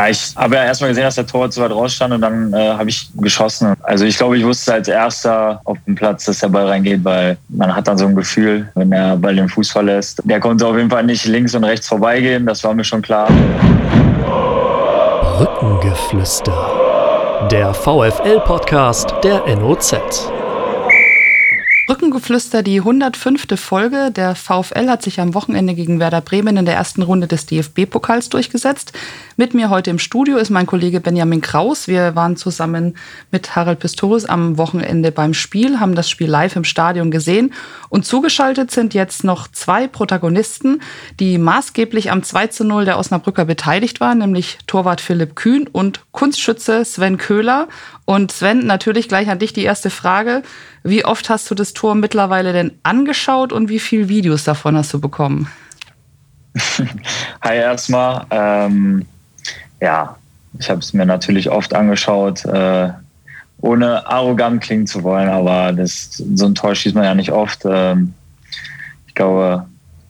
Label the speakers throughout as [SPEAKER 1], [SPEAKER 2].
[SPEAKER 1] Ja, ich habe ja erstmal gesehen, dass der Tor zu weit raus stand und dann äh, habe ich geschossen. Also ich glaube, ich wusste als erster auf dem Platz, dass der Ball reingeht, weil man hat dann so ein Gefühl, wenn der Ball den Fuß verlässt. Der konnte auf jeden Fall nicht links und rechts vorbeigehen, das war mir schon klar.
[SPEAKER 2] Rückengeflüster. Der VFL-Podcast der NOZ.
[SPEAKER 3] Brückengeflüster, die 105. Folge. Der VfL hat sich am Wochenende gegen Werder Bremen in der ersten Runde des DFB-Pokals durchgesetzt. Mit mir heute im Studio ist mein Kollege Benjamin Kraus. Wir waren zusammen mit Harald Pistorius am Wochenende beim Spiel, haben das Spiel live im Stadion gesehen. Und zugeschaltet sind jetzt noch zwei Protagonisten, die maßgeblich am 2 zu 0 der Osnabrücker beteiligt waren, nämlich Torwart Philipp Kühn und Kunstschütze Sven Köhler. Und Sven, natürlich gleich an dich die erste Frage. Wie oft hast du das Tor mittlerweile denn angeschaut und wie viele Videos davon hast du bekommen?
[SPEAKER 1] Hi erstmal. Ähm, ja, ich habe es mir natürlich oft angeschaut, äh, ohne arrogant klingen zu wollen, aber das, so ein Tor schießt man ja nicht oft. Ähm, ich glaube,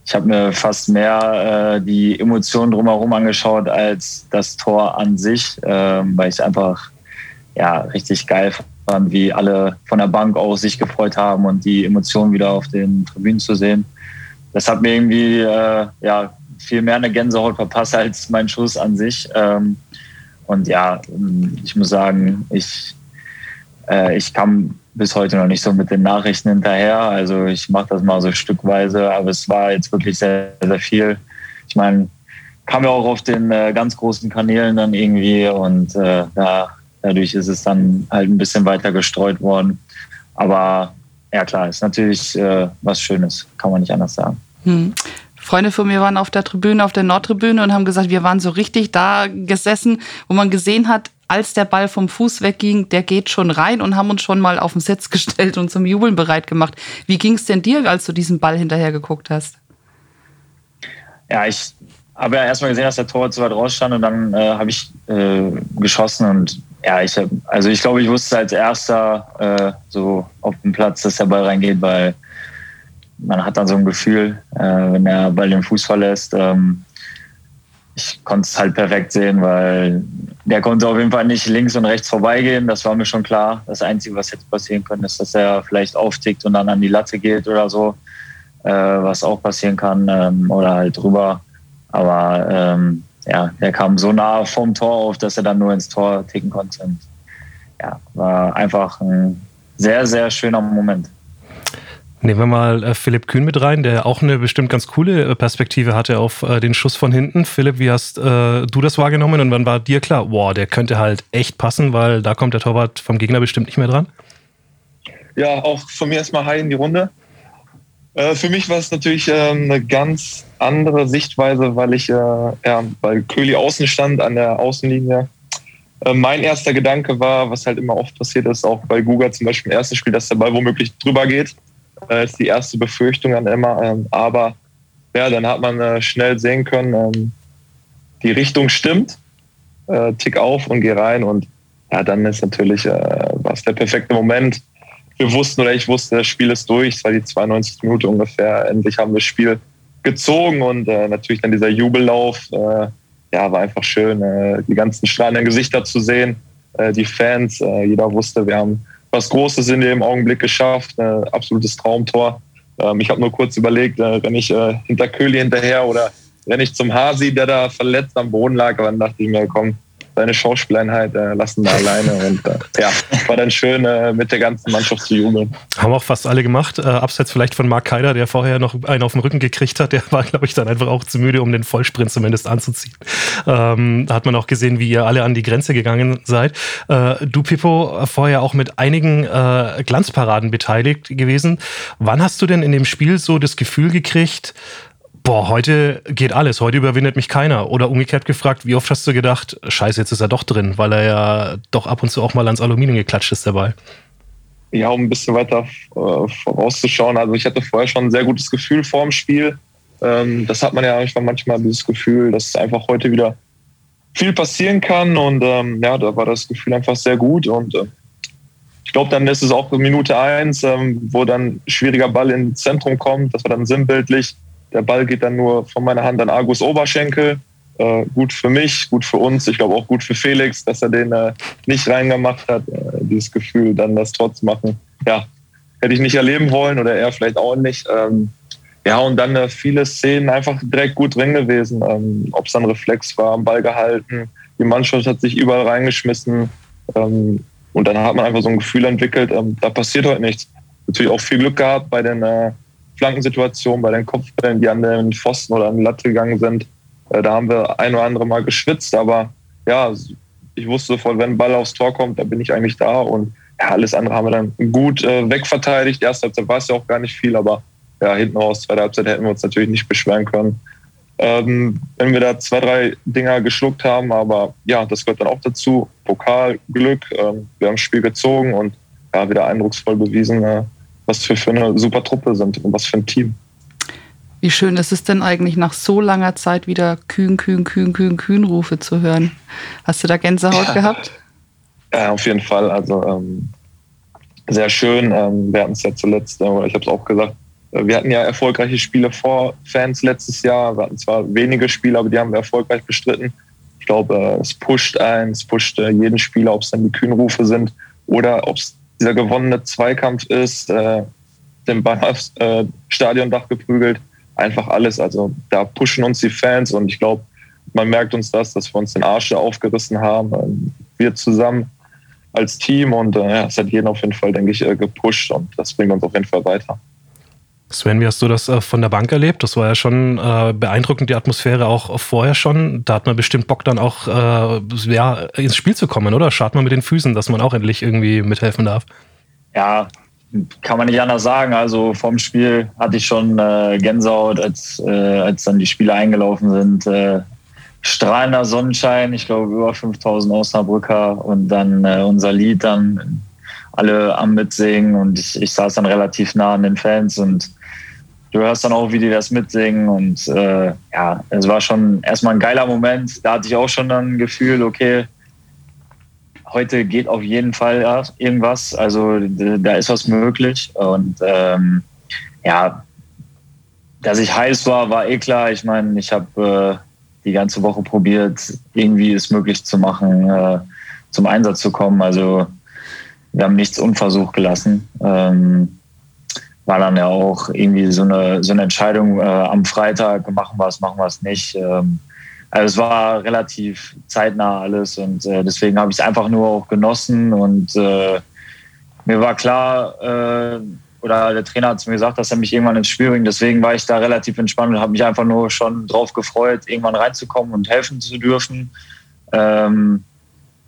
[SPEAKER 1] ich habe mir fast mehr äh, die Emotionen drumherum angeschaut als das Tor an sich, äh, weil ich es einfach ja, richtig geil fand, wie alle von der Bank aus sich gefreut haben und die Emotionen wieder auf den Tribünen zu sehen. Das hat mir irgendwie äh, ja, viel mehr eine Gänsehaut verpasst als mein Schuss an sich. Ähm, und ja, ich muss sagen, ich, äh, ich kam bis heute noch nicht so mit den Nachrichten hinterher. Also ich mache das mal so stückweise, aber es war jetzt wirklich sehr, sehr viel. Ich meine, kam ja auch auf den äh, ganz großen Kanälen dann irgendwie und äh, da Dadurch ist es dann halt ein bisschen weiter gestreut worden. Aber ja klar, ist natürlich äh, was Schönes, kann man nicht anders sagen. Hm.
[SPEAKER 3] Freunde von mir waren auf der Tribüne, auf der Nordtribüne und haben gesagt, wir waren so richtig da gesessen, wo man gesehen hat, als der Ball vom Fuß wegging, der geht schon rein und haben uns schon mal auf den Sitz gestellt und zum Jubeln bereit gemacht. Wie ging es denn dir, als du diesen Ball hinterher geguckt hast?
[SPEAKER 1] Ja, ich habe ja erstmal gesehen, dass der Tor zu weit raus stand und dann äh, habe ich äh, geschossen und ja, ich hab, also ich glaube, ich wusste als erster äh, so auf dem Platz, dass der Ball reingeht, weil man hat dann so ein Gefühl, äh, wenn der Ball den Fuß verlässt. Ähm, ich konnte es halt perfekt sehen, weil der konnte auf jeden Fall nicht links und rechts vorbeigehen. Das war mir schon klar. Das Einzige, was jetzt passieren könnte, ist, dass er vielleicht auftickt und dann an die Latte geht oder so, äh, was auch passieren kann ähm, oder halt drüber. Aber ähm, ja, der kam so nah vom Tor auf, dass er dann nur ins Tor ticken konnte. Und ja, war einfach ein sehr, sehr schöner Moment.
[SPEAKER 2] Nehmen wir mal äh, Philipp Kühn mit rein, der auch eine bestimmt ganz coole äh, Perspektive hatte auf äh, den Schuss von hinten. Philipp, wie hast äh, du das wahrgenommen und wann war dir klar, boah, der könnte halt echt passen, weil da kommt der Torwart vom Gegner bestimmt nicht mehr dran?
[SPEAKER 4] Ja, auch von mir erstmal Hi in die Runde. Äh, für mich war es natürlich äh, eine ganz andere Sichtweise, weil ich, äh, ja, weil Köhli außen stand an der Außenlinie. Äh, mein erster Gedanke war, was halt immer oft passiert ist, auch bei Guga zum Beispiel im ersten Spiel, dass der Ball womöglich drüber geht. Das ist die erste Befürchtung dann immer. Ähm, aber ja, dann hat man äh, schnell sehen können, ähm, die Richtung stimmt. Tick auf und geh rein. Und ja, dann ist natürlich was der perfekte Moment wir wussten oder ich wusste, das Spiel ist durch. Es war die 92. Minute ungefähr. Endlich haben wir das Spiel gezogen und äh, natürlich dann dieser Jubellauf. Äh, ja, war einfach schön, äh, die ganzen strahlenden Gesichter zu sehen, äh, die Fans. Äh, jeder wusste, wir haben was Großes in dem Augenblick geschafft. Äh, absolutes Traumtor. Ähm, ich habe nur kurz überlegt, renne ich hinter Köhli hinterher oder renne ich zum Hasi, der da verletzt am Boden lag. Dann dachte ich mir, komm, seine Schauspieleinheit äh, lassen wir alleine. Und äh, ja, war dann schön, äh, mit der ganzen Mannschaft zu jubeln.
[SPEAKER 2] Haben auch fast alle gemacht. Äh, abseits vielleicht von Mark Keider, der vorher noch einen auf den Rücken gekriegt hat. Der war, glaube ich, dann einfach auch zu müde, um den Vollsprint zumindest anzuziehen. Ähm, da hat man auch gesehen, wie ihr alle an die Grenze gegangen seid. Äh, du, Pippo, vorher auch mit einigen äh, Glanzparaden beteiligt gewesen. Wann hast du denn in dem Spiel so das Gefühl gekriegt, boah, heute geht alles, heute überwindet mich keiner. Oder umgekehrt gefragt, wie oft hast du gedacht, scheiße, jetzt ist er doch drin, weil er ja doch ab und zu auch mal ans Aluminium geklatscht ist dabei.
[SPEAKER 4] Ja, um ein bisschen weiter äh, vorauszuschauen. Also ich hatte vorher schon ein sehr gutes Gefühl vor dem Spiel. Ähm, das hat man ja manchmal dieses Gefühl, dass einfach heute wieder viel passieren kann. Und ähm, ja, da war das Gefühl einfach sehr gut. Und äh, ich glaube, dann ist es auch Minute eins, ähm, wo dann schwieriger Ball ins Zentrum kommt. Das war dann sinnbildlich der Ball geht dann nur von meiner Hand an Argus Oberschenkel. Äh, gut für mich, gut für uns, ich glaube auch gut für Felix, dass er den äh, nicht reingemacht hat. Äh, dieses Gefühl, dann das trotz machen. Ja, hätte ich nicht erleben wollen oder er vielleicht auch nicht. Ähm, ja, und dann äh, viele Szenen einfach direkt gut drin gewesen. Ähm, Ob es dann Reflex war, am Ball gehalten, die Mannschaft hat sich überall reingeschmissen. Ähm, und dann hat man einfach so ein Gefühl entwickelt, ähm, da passiert heute nichts. Natürlich auch viel Glück gehabt bei den Flankensituationen, bei den Kopfbällen, die an den Pfosten oder an die Latte gegangen sind. Äh, da haben wir ein oder andere Mal geschwitzt, aber ja, ich wusste sofort, wenn ein Ball aufs Tor kommt, dann bin ich eigentlich da und ja, alles andere haben wir dann gut äh, wegverteidigt. Erste Halbzeit war es ja auch gar nicht viel, aber ja, hinten raus, zweite Halbzeit hätten wir uns natürlich nicht beschweren können. Ähm, wenn wir da zwei, drei Dinger geschluckt haben, aber ja, das gehört dann auch dazu. Pokal, Glück, ähm, wir haben das Spiel gezogen und ja, wieder eindrucksvoll bewiesen, äh, was wir für eine super Truppe sind und was für ein Team.
[SPEAKER 3] Wie schön ist es denn eigentlich nach so langer Zeit wieder Kühn, Kühn, Kühn, Kühn, Kühn Rufe zu hören? Hast du da Gänsehaut ja. gehabt?
[SPEAKER 4] Ja, auf jeden Fall. Also ähm, sehr schön. Ähm, wir hatten es ja zuletzt, äh, ich habe es auch gesagt, äh, wir hatten ja erfolgreiche Spiele vor Fans letztes Jahr. Wir hatten zwar wenige Spiele, aber die haben wir erfolgreich bestritten. Ich glaube, äh, es pusht ein, es pusht äh, jeden Spieler, ob es dann die Kühnrufe sind oder ob es dieser gewonnene Zweikampf ist, äh, den Ball aufs äh, Stadiondach geprügelt, einfach alles. Also da pushen uns die Fans und ich glaube, man merkt uns das, dass wir uns den Arsch aufgerissen haben. Ähm, wir zusammen als Team und äh, es hat jeden auf jeden Fall, denke ich, äh, gepusht und das bringt uns auf jeden Fall weiter.
[SPEAKER 2] Sven, wie hast du das äh, von der Bank erlebt? Das war ja schon äh, beeindruckend, die Atmosphäre auch vorher schon. Da hat man bestimmt Bock, dann auch äh, ja, ins Spiel zu kommen, oder? Schaut man mit den Füßen, dass man auch endlich irgendwie mithelfen darf.
[SPEAKER 1] Ja, kann man nicht anders sagen. Also vom Spiel hatte ich schon Gänsehaut, als, als dann die Spiele eingelaufen sind. Strahlender Sonnenschein, ich glaube über 5000 Osnabrücker und dann unser Lied dann alle am Mitsingen und ich, ich saß dann relativ nah an den Fans und du hörst dann auch, wie die das mitsingen. Und äh, ja, es war schon erstmal ein geiler Moment. Da hatte ich auch schon dann ein Gefühl, okay, heute geht auf jeden Fall irgendwas. Also da ist was möglich. Und ähm, ja, dass ich heiß war, war eh klar. Ich meine, ich habe äh, die ganze Woche probiert, irgendwie es möglich zu machen, äh, zum Einsatz zu kommen. Also wir haben nichts unversucht gelassen. Ähm, war dann ja auch irgendwie so eine, so eine Entscheidung äh, am Freitag, machen wir es, machen wir es nicht. Ähm, also es war relativ zeitnah alles und äh, deswegen habe ich es einfach nur auch genossen und äh, mir war klar, äh, oder der Trainer hat es mir gesagt, dass er mich irgendwann ins Spiel bringt. Deswegen war ich da relativ entspannt und habe mich einfach nur schon drauf gefreut, irgendwann reinzukommen und helfen zu dürfen. Ähm,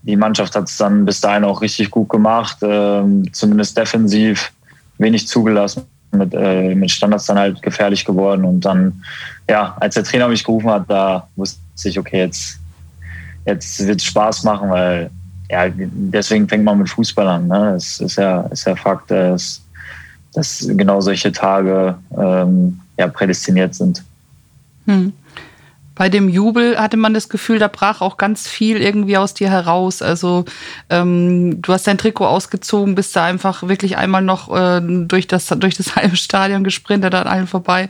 [SPEAKER 1] die Mannschaft hat es dann bis dahin auch richtig gut gemacht, ähm, zumindest defensiv wenig zugelassen mit, äh, mit Standards dann halt gefährlich geworden. Und dann, ja, als der Trainer mich gerufen hat, da wusste ich, okay, jetzt, jetzt wird es Spaß machen, weil ja, deswegen fängt man mit Fußball an. Ne? Das ist ja, ist ja Fakt, dass, dass genau solche Tage ähm, ja, prädestiniert sind.
[SPEAKER 3] Hm bei dem Jubel hatte man das Gefühl, da brach auch ganz viel irgendwie aus dir heraus. Also ähm, du hast dein Trikot ausgezogen, bist da einfach wirklich einmal noch äh, durch, das, durch das halbe Stadion gesprintet an allen vorbei.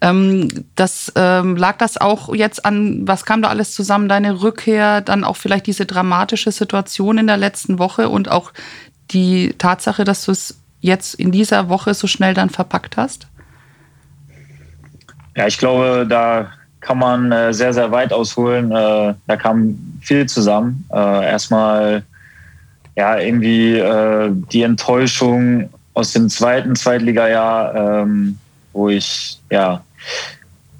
[SPEAKER 3] Ähm, das ähm, lag das auch jetzt an, was kam da alles zusammen? Deine Rückkehr, dann auch vielleicht diese dramatische Situation in der letzten Woche und auch die Tatsache, dass du es jetzt in dieser Woche so schnell dann verpackt hast?
[SPEAKER 1] Ja, ich glaube, da kann man äh, sehr, sehr weit ausholen. Äh, da kam viel zusammen. Äh, erstmal ja irgendwie äh, die Enttäuschung aus dem zweiten Zweitligajahr, ähm, wo ich ja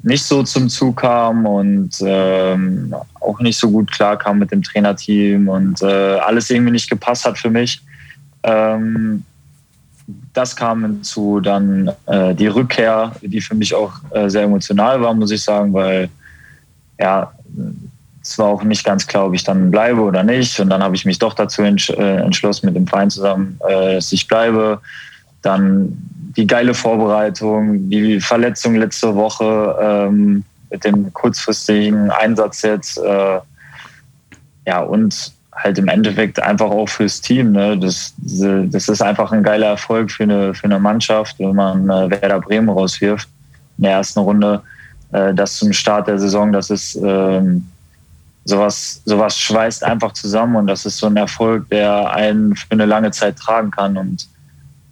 [SPEAKER 1] nicht so zum Zug kam und ähm, auch nicht so gut klar kam mit dem Trainerteam und äh, alles irgendwie nicht gepasst hat für mich. Ähm, das kam hinzu, dann äh, die Rückkehr, die für mich auch äh, sehr emotional war, muss ich sagen, weil ja, es war auch nicht ganz klar, ob ich dann bleibe oder nicht. Und dann habe ich mich doch dazu entsch äh, entschlossen, mit dem Verein zusammen, äh, dass ich bleibe. Dann die geile Vorbereitung, die Verletzung letzte Woche ähm, mit dem kurzfristigen Einsatz jetzt. Äh, ja, und halt im Endeffekt einfach auch fürs Team. Ne? Das, das ist einfach ein geiler Erfolg für eine, für eine Mannschaft, wenn man äh, Werder Bremen rauswirft in der ersten Runde. Äh, das zum Start der Saison, das ist ähm, sowas, sowas schweißt einfach zusammen und das ist so ein Erfolg, der einen für eine lange Zeit tragen kann. Und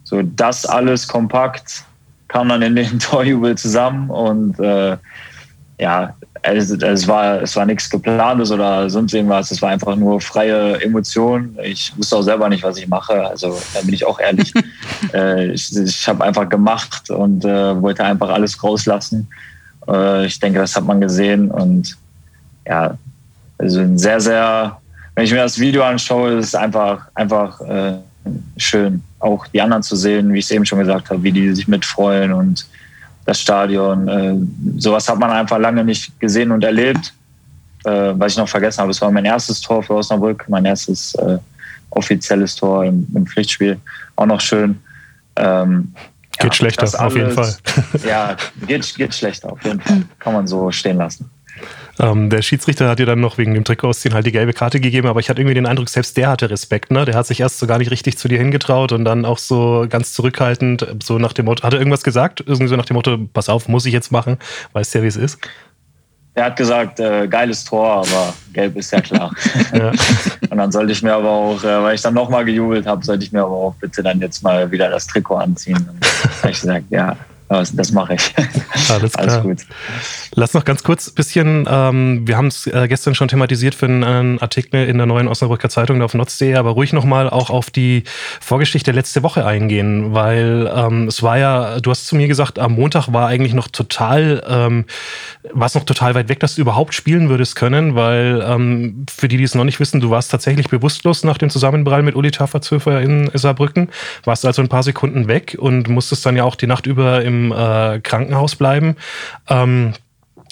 [SPEAKER 1] so das alles kompakt kam dann in den Torjubel zusammen und äh, ja, es, es, war, es war nichts geplantes oder sonst irgendwas. Es war einfach nur freie Emotion. Ich wusste auch selber nicht, was ich mache. Also da bin ich auch ehrlich. äh, ich ich habe einfach gemacht und äh, wollte einfach alles rauslassen. Äh, ich denke, das hat man gesehen und ja, also ein sehr, sehr, wenn ich mir das Video anschaue, ist es einfach, einfach äh, schön, auch die anderen zu sehen, wie ich es eben schon gesagt habe, wie die sich mitfreuen und das Stadion. Äh, sowas hat man einfach lange nicht gesehen und erlebt. Äh, was ich noch vergessen habe, es war mein erstes Tor für Osnabrück, mein erstes äh, offizielles Tor im, im, Pflichtspiel. Auch noch schön.
[SPEAKER 2] Ähm, geht ja, schlechter, alles, auf jeden Fall.
[SPEAKER 1] ja, geht, geht schlechter, auf jeden Fall. Kann man so stehen lassen.
[SPEAKER 2] Ähm, der Schiedsrichter hat dir dann noch wegen dem Trikotausziehen halt die gelbe Karte gegeben, aber ich hatte irgendwie den Eindruck, selbst der hatte Respekt, ne? Der hat sich erst so gar nicht richtig zu dir hingetraut und dann auch so ganz zurückhaltend, so nach dem Motto, hat er irgendwas gesagt? Irgendwie so nach dem Motto, pass auf, muss ich jetzt machen? Weißt du ja, wie es ist?
[SPEAKER 1] Er hat gesagt, äh, geiles Tor, aber gelb ist ja klar. ja. Und dann sollte ich mir aber auch, äh, weil ich dann nochmal gejubelt habe, sollte ich mir aber auch bitte dann jetzt mal wieder das Trikot anziehen. Und habe ich gesagt, ja, das, mache ich.
[SPEAKER 2] Alles klar. Alles gut. Lass noch ganz kurz ein bisschen, ähm, wir haben es äh, gestern schon thematisiert für einen, einen, Artikel in der neuen Osnabrücker Zeitung auf notz.de, aber ruhig nochmal auch auf die Vorgeschichte letzte Woche eingehen, weil ähm, es war ja, du hast zu mir gesagt, am Montag war eigentlich noch total, ähm, war es noch total weit weg, dass du überhaupt spielen würdest können, weil ähm, für die, die es noch nicht wissen, du warst tatsächlich bewusstlos nach dem Zusammenprall mit Uli Tafferzöfer in Saarbrücken, warst also ein paar Sekunden weg und musstest dann ja auch die Nacht über im äh, Krankenhaus bleiben. Ähm,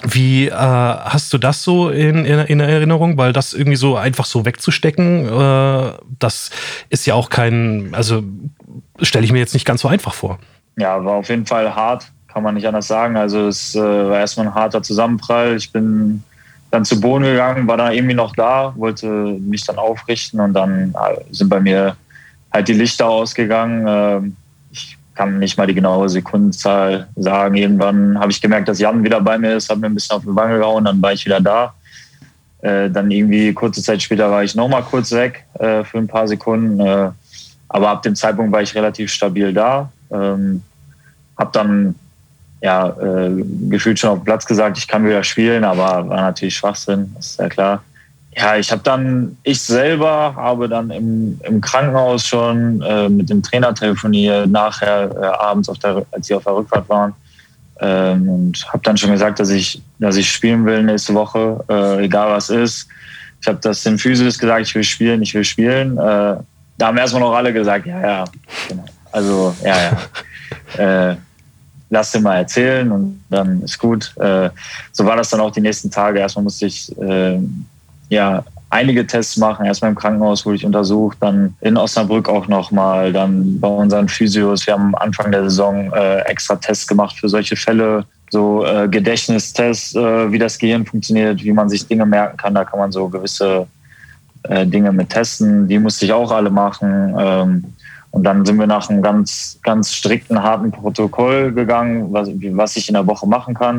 [SPEAKER 2] wie äh, hast du das so in, in, in, Erinnerung? Weil das irgendwie so einfach so wegzustecken, äh, das ist ja auch kein, also stelle ich mir jetzt nicht ganz so einfach vor.
[SPEAKER 1] Ja, war auf jeden Fall hart, kann man nicht anders sagen. Also es äh, war erstmal ein harter Zusammenprall. Ich bin dann zu Boden gegangen, war dann irgendwie noch da, wollte mich dann aufrichten und dann äh, sind bei mir halt die Lichter ausgegangen. Kann nicht mal die genaue Sekundenzahl sagen. Irgendwann habe ich gemerkt, dass Jan wieder bei mir ist, habe mir ein bisschen auf die Wange gehauen, dann war ich wieder da. Äh, dann irgendwie kurze Zeit später war ich nochmal kurz weg äh, für ein paar Sekunden. Äh, aber ab dem Zeitpunkt war ich relativ stabil da. Ähm, habe dann ja, äh, gefühlt schon auf dem Platz gesagt, ich kann wieder spielen, aber war natürlich Schwachsinn, ist ja klar ja, ich habe dann, ich selber habe dann im, im Krankenhaus schon äh, mit dem Trainer telefoniert, nachher äh, abends, auf der, als sie auf der Rückfahrt waren. Ähm, und habe dann schon gesagt, dass ich, dass ich spielen will nächste Woche, äh, egal was ist. Ich habe das dem Physis gesagt, ich will spielen, ich will spielen. Äh, da haben erstmal noch alle gesagt, ja, ja, genau. Also, ja, ja. Äh, lass dir mal erzählen und dann ist gut. Äh, so war das dann auch die nächsten Tage. Erstmal musste ich ja, einige Tests machen. Erstmal im Krankenhaus wurde ich untersucht, dann in Osnabrück auch nochmal, dann bei unseren Physios. Wir haben am Anfang der Saison äh, extra Tests gemacht für solche Fälle, so äh, Gedächtnistests, äh, wie das Gehirn funktioniert, wie man sich Dinge merken kann. Da kann man so gewisse äh, Dinge mit testen. Die musste ich auch alle machen. Ähm, und dann sind wir nach einem ganz, ganz strikten, harten Protokoll gegangen, was, was ich in der Woche machen kann.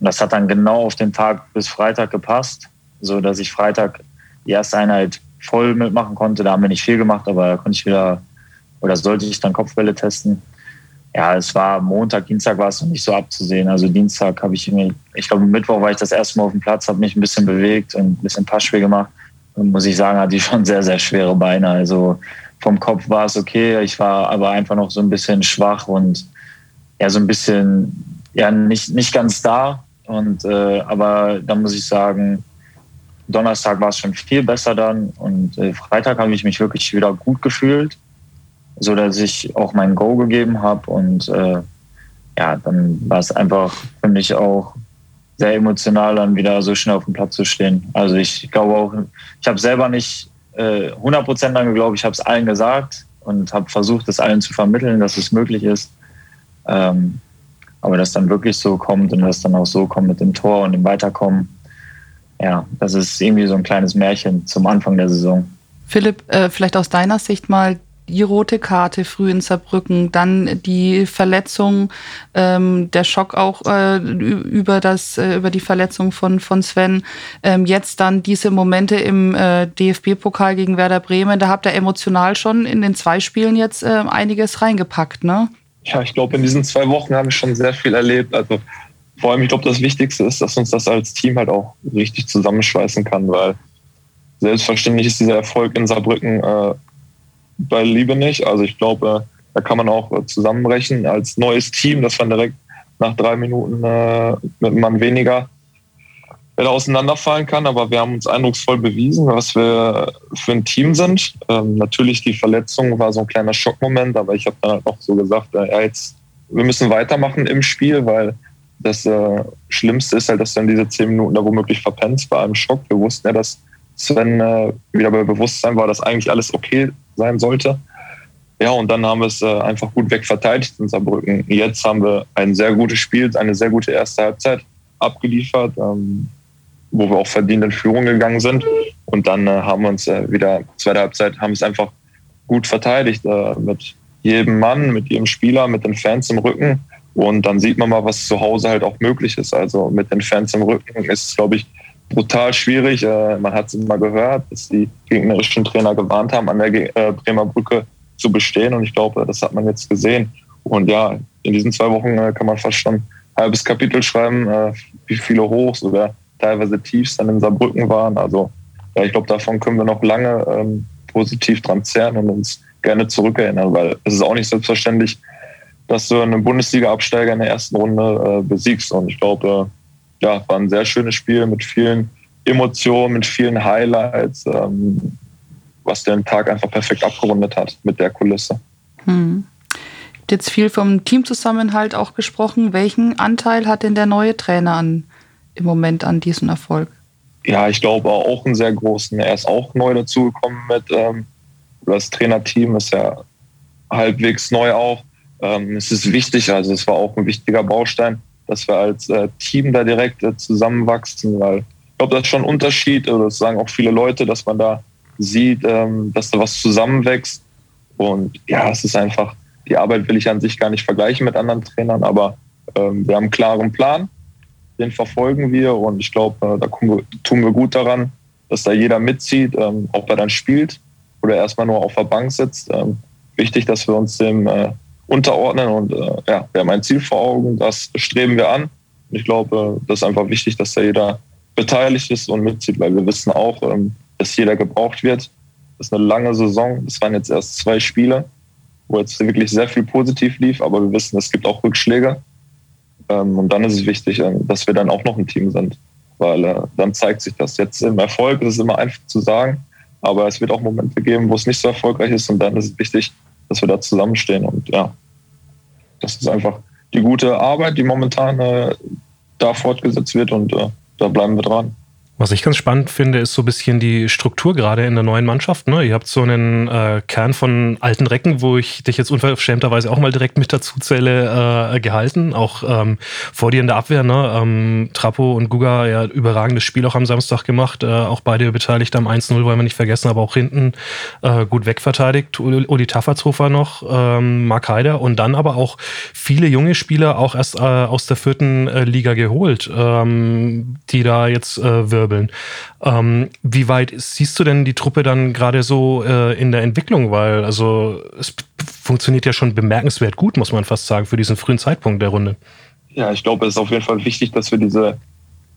[SPEAKER 1] Und das hat dann genau auf den Tag bis Freitag gepasst so dass ich Freitag die erste Einheit voll mitmachen konnte. Da haben wir nicht viel gemacht, aber da konnte ich wieder oder sollte ich dann Kopfwelle testen. Ja, es war Montag, Dienstag war es noch nicht so abzusehen. Also Dienstag habe ich irgendwie, ich glaube Mittwoch war ich das erste Mal auf dem Platz, habe mich ein bisschen bewegt und ein bisschen Passspiel gemacht. Und muss ich sagen, hatte ich schon sehr, sehr schwere Beine. Also vom Kopf war es okay, ich war aber einfach noch so ein bisschen schwach und ja, so ein bisschen, ja, nicht, nicht ganz da. Und äh, aber da muss ich sagen, Donnerstag war es schon viel besser dann und äh, Freitag habe ich mich wirklich wieder gut gefühlt, so dass ich auch mein Go gegeben habe und äh, ja, dann war es einfach für mich auch sehr emotional, dann wieder so schnell auf dem Platz zu stehen. Also ich glaube auch, ich habe selber nicht äh, 100% dann geglaubt, ich habe es allen gesagt und habe versucht, es allen zu vermitteln, dass es möglich ist. Ähm, aber dass dann wirklich so kommt und dass dann auch so kommt mit dem Tor und dem Weiterkommen, ja, das ist irgendwie so ein kleines Märchen zum Anfang der Saison.
[SPEAKER 3] Philipp, äh, vielleicht aus deiner Sicht mal die rote Karte früh in Saarbrücken, dann die Verletzung, ähm, der Schock auch äh, über das äh, über die Verletzung von von Sven, ähm, jetzt dann diese Momente im äh, DFB-Pokal gegen Werder Bremen, da habt ihr emotional schon in den zwei Spielen jetzt äh, einiges reingepackt, ne?
[SPEAKER 4] Ja, ich glaube, in diesen zwei Wochen haben wir schon sehr viel erlebt. Also vor allem, ich glaube, das Wichtigste ist, dass uns das als Team halt auch richtig zusammenschweißen kann, weil selbstverständlich ist dieser Erfolg in Saarbrücken äh, bei Liebe nicht. Also ich glaube, da kann man auch zusammenbrechen als neues Team, dass man direkt nach drei Minuten äh, mit einem Mann weniger wieder auseinanderfallen kann. Aber wir haben uns eindrucksvoll bewiesen, was wir für ein Team sind. Ähm, natürlich die Verletzung war so ein kleiner Schockmoment, aber ich habe dann halt auch so gesagt, äh, ja, jetzt, wir müssen weitermachen im Spiel, weil das äh, Schlimmste ist halt, dass du dann diese zehn Minuten da womöglich verpennst bei einem Schock. Wir wussten ja, dass Sven äh, wieder bei Bewusstsein war, dass eigentlich alles okay sein sollte. Ja, und dann haben wir es äh, einfach gut wegverteidigt in Saarbrücken. Jetzt haben wir ein sehr gutes Spiel, eine sehr gute erste Halbzeit abgeliefert, ähm, wo wir auch verdient in Führung gegangen sind. Und dann äh, haben wir uns äh, wieder, zweite Halbzeit, haben es einfach gut verteidigt äh, mit jedem Mann, mit jedem Spieler, mit den Fans im Rücken. Und dann sieht man mal, was zu Hause halt auch möglich ist. Also mit den Fans im Rücken ist es, glaube ich, brutal schwierig. Äh, man hat es immer gehört, dass die gegnerischen Trainer gewarnt haben, an der äh, Bremer Brücke zu bestehen. Und ich glaube, das hat man jetzt gesehen. Und ja, in diesen zwei Wochen äh, kann man fast schon ein halbes Kapitel schreiben, wie viele Hochs oder teilweise Tiefs dann in Saarbrücken waren. Also ja, ich glaube, davon können wir noch lange ähm, positiv dran zehren und uns gerne zurückerinnern, weil es ist auch nicht selbstverständlich, dass du einen Bundesliga-Absteiger in der ersten Runde äh, besiegst. Und ich glaube, ja, war ein sehr schönes Spiel mit vielen Emotionen, mit vielen Highlights, ähm, was den Tag einfach perfekt abgerundet hat mit der Kulisse. Hm.
[SPEAKER 3] Jetzt viel vom Teamzusammenhalt auch gesprochen. Welchen Anteil hat denn der neue Trainer an, im Moment an diesem Erfolg?
[SPEAKER 4] Ja, ich glaube auch einen sehr großen. Er ist auch neu dazugekommen mit ähm, das Trainerteam ist ja halbwegs neu auch. Ähm, es ist wichtig, also es war auch ein wichtiger Baustein, dass wir als äh, Team da direkt äh, zusammenwachsen, weil ich glaube, das ist schon ein Unterschied, oder das sagen auch viele Leute, dass man da sieht, ähm, dass da was zusammenwächst. Und ja, es ist einfach, die Arbeit will ich an sich gar nicht vergleichen mit anderen Trainern, aber ähm, wir haben einen klaren Plan, den verfolgen wir und ich glaube, äh, da tun wir gut daran, dass da jeder mitzieht, ähm, ob er dann spielt oder erstmal nur auf der Bank sitzt. Ähm, wichtig, dass wir uns dem äh, unterordnen. Und äh, ja, wir haben ein Ziel vor Augen, das streben wir an. Ich glaube, das ist einfach wichtig, dass da jeder beteiligt ist und mitzieht, weil wir wissen auch, ähm, dass jeder gebraucht wird. Das ist eine lange Saison. Das waren jetzt erst zwei Spiele, wo jetzt wirklich sehr viel positiv lief, aber wir wissen, es gibt auch Rückschläge. Ähm, und dann ist es wichtig, ähm, dass wir dann auch noch ein Team sind, weil äh, dann zeigt sich das. Jetzt im Erfolg ist es immer einfach zu sagen, aber es wird auch Momente geben, wo es nicht so erfolgreich ist und dann ist es wichtig, dass wir da zusammenstehen. Und ja, das ist einfach die gute Arbeit, die momentan äh, da fortgesetzt wird und äh, da bleiben wir dran.
[SPEAKER 2] Was ich ganz spannend finde, ist so ein bisschen die Struktur gerade in der neuen Mannschaft. Ne? Ihr habt so einen äh, Kern von alten Recken, wo ich dich jetzt unverschämterweise auch mal direkt mit dazu zähle, äh, gehalten. Auch ähm, vor dir in der Abwehr. Ne? Ähm, Trapo und Guga, ja, überragendes Spiel auch am Samstag gemacht. Äh, auch beide beteiligt am 1-0, wollen wir nicht vergessen, aber auch hinten äh, gut wegverteidigt. Uli Taffertshofer noch, ähm, Mark Heider und dann aber auch viele junge Spieler auch erst äh, aus der vierten äh, Liga geholt, ähm, die da jetzt äh, wirken wirbeln. Ähm, wie weit siehst du denn die Truppe dann gerade so äh, in der Entwicklung? Weil also es funktioniert ja schon bemerkenswert gut, muss man fast sagen, für diesen frühen Zeitpunkt der Runde.
[SPEAKER 4] Ja, ich glaube, es ist auf jeden Fall wichtig, dass wir diese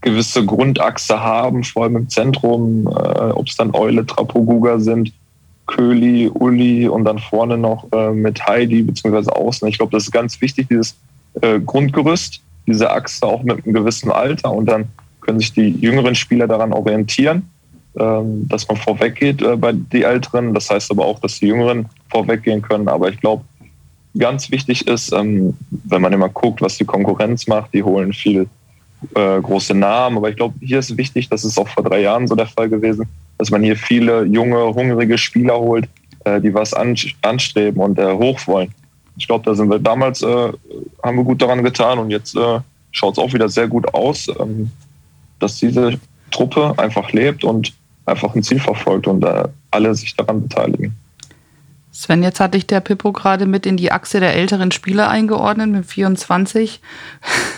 [SPEAKER 4] gewisse Grundachse haben, vor allem im Zentrum, äh, ob es dann Eule, Trapoguga sind, Köli, Uli und dann vorne noch äh, mit Heidi beziehungsweise außen. Ich glaube, das ist ganz wichtig, dieses äh, Grundgerüst, diese Achse auch mit einem gewissen Alter und dann können sich die jüngeren Spieler daran orientieren, ähm, dass man vorweggeht äh, bei den Älteren. Das heißt aber auch, dass die Jüngeren vorweggehen können. Aber ich glaube, ganz wichtig ist, ähm, wenn man immer guckt, was die Konkurrenz macht, die holen viel äh, große Namen. Aber ich glaube, hier ist wichtig, das ist auch vor drei Jahren so der Fall gewesen, dass man hier viele junge, hungrige Spieler holt, äh, die was anstreben und hoch wollen. Ich glaube, da sind wir damals, haben wir gut daran getan und jetzt schaut es auch wieder sehr gut aus. Dass diese Truppe einfach lebt und einfach ein Ziel verfolgt und äh, alle sich daran beteiligen.
[SPEAKER 3] Sven, jetzt hatte ich der Pippo gerade mit in die Achse der älteren Spieler eingeordnet mit 24.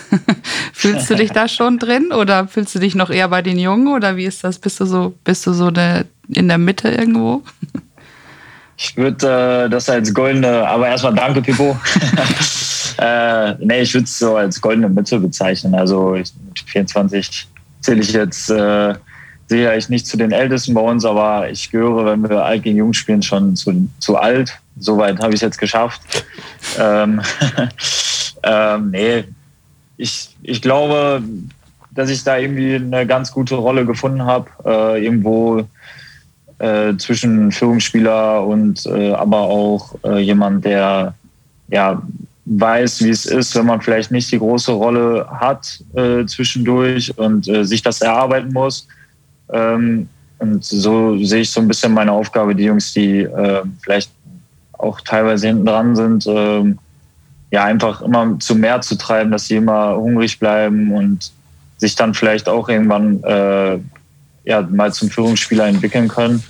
[SPEAKER 3] fühlst du dich da schon drin oder fühlst du dich noch eher bei den Jungen oder wie ist das? Bist du so, bist du so de, in der Mitte irgendwo?
[SPEAKER 1] Ich würde äh, das als goldene, aber erstmal danke, Pippo. äh, nee, ich würde es so als goldene Mitte bezeichnen. Also ich, mit 24 zähle ich jetzt äh, sicherlich nicht zu den Ältesten bei uns, aber ich gehöre, wenn wir alt gegen jung spielen, schon zu, zu alt. Soweit habe ich es jetzt geschafft. ähm, ähm, nee, ich, ich glaube, dass ich da irgendwie eine ganz gute Rolle gefunden habe. Äh, irgendwo äh, zwischen Führungsspieler und äh, aber auch äh, jemand, der ja weiß, wie es ist, wenn man vielleicht nicht die große Rolle hat äh, zwischendurch und äh, sich das erarbeiten muss. Ähm, und so sehe ich so ein bisschen meine Aufgabe, die Jungs, die äh, vielleicht auch teilweise hinten dran sind, äh, ja, einfach immer zu mehr zu treiben, dass sie immer hungrig bleiben und sich dann vielleicht auch irgendwann äh, ja, mal zum Führungsspieler entwickeln können.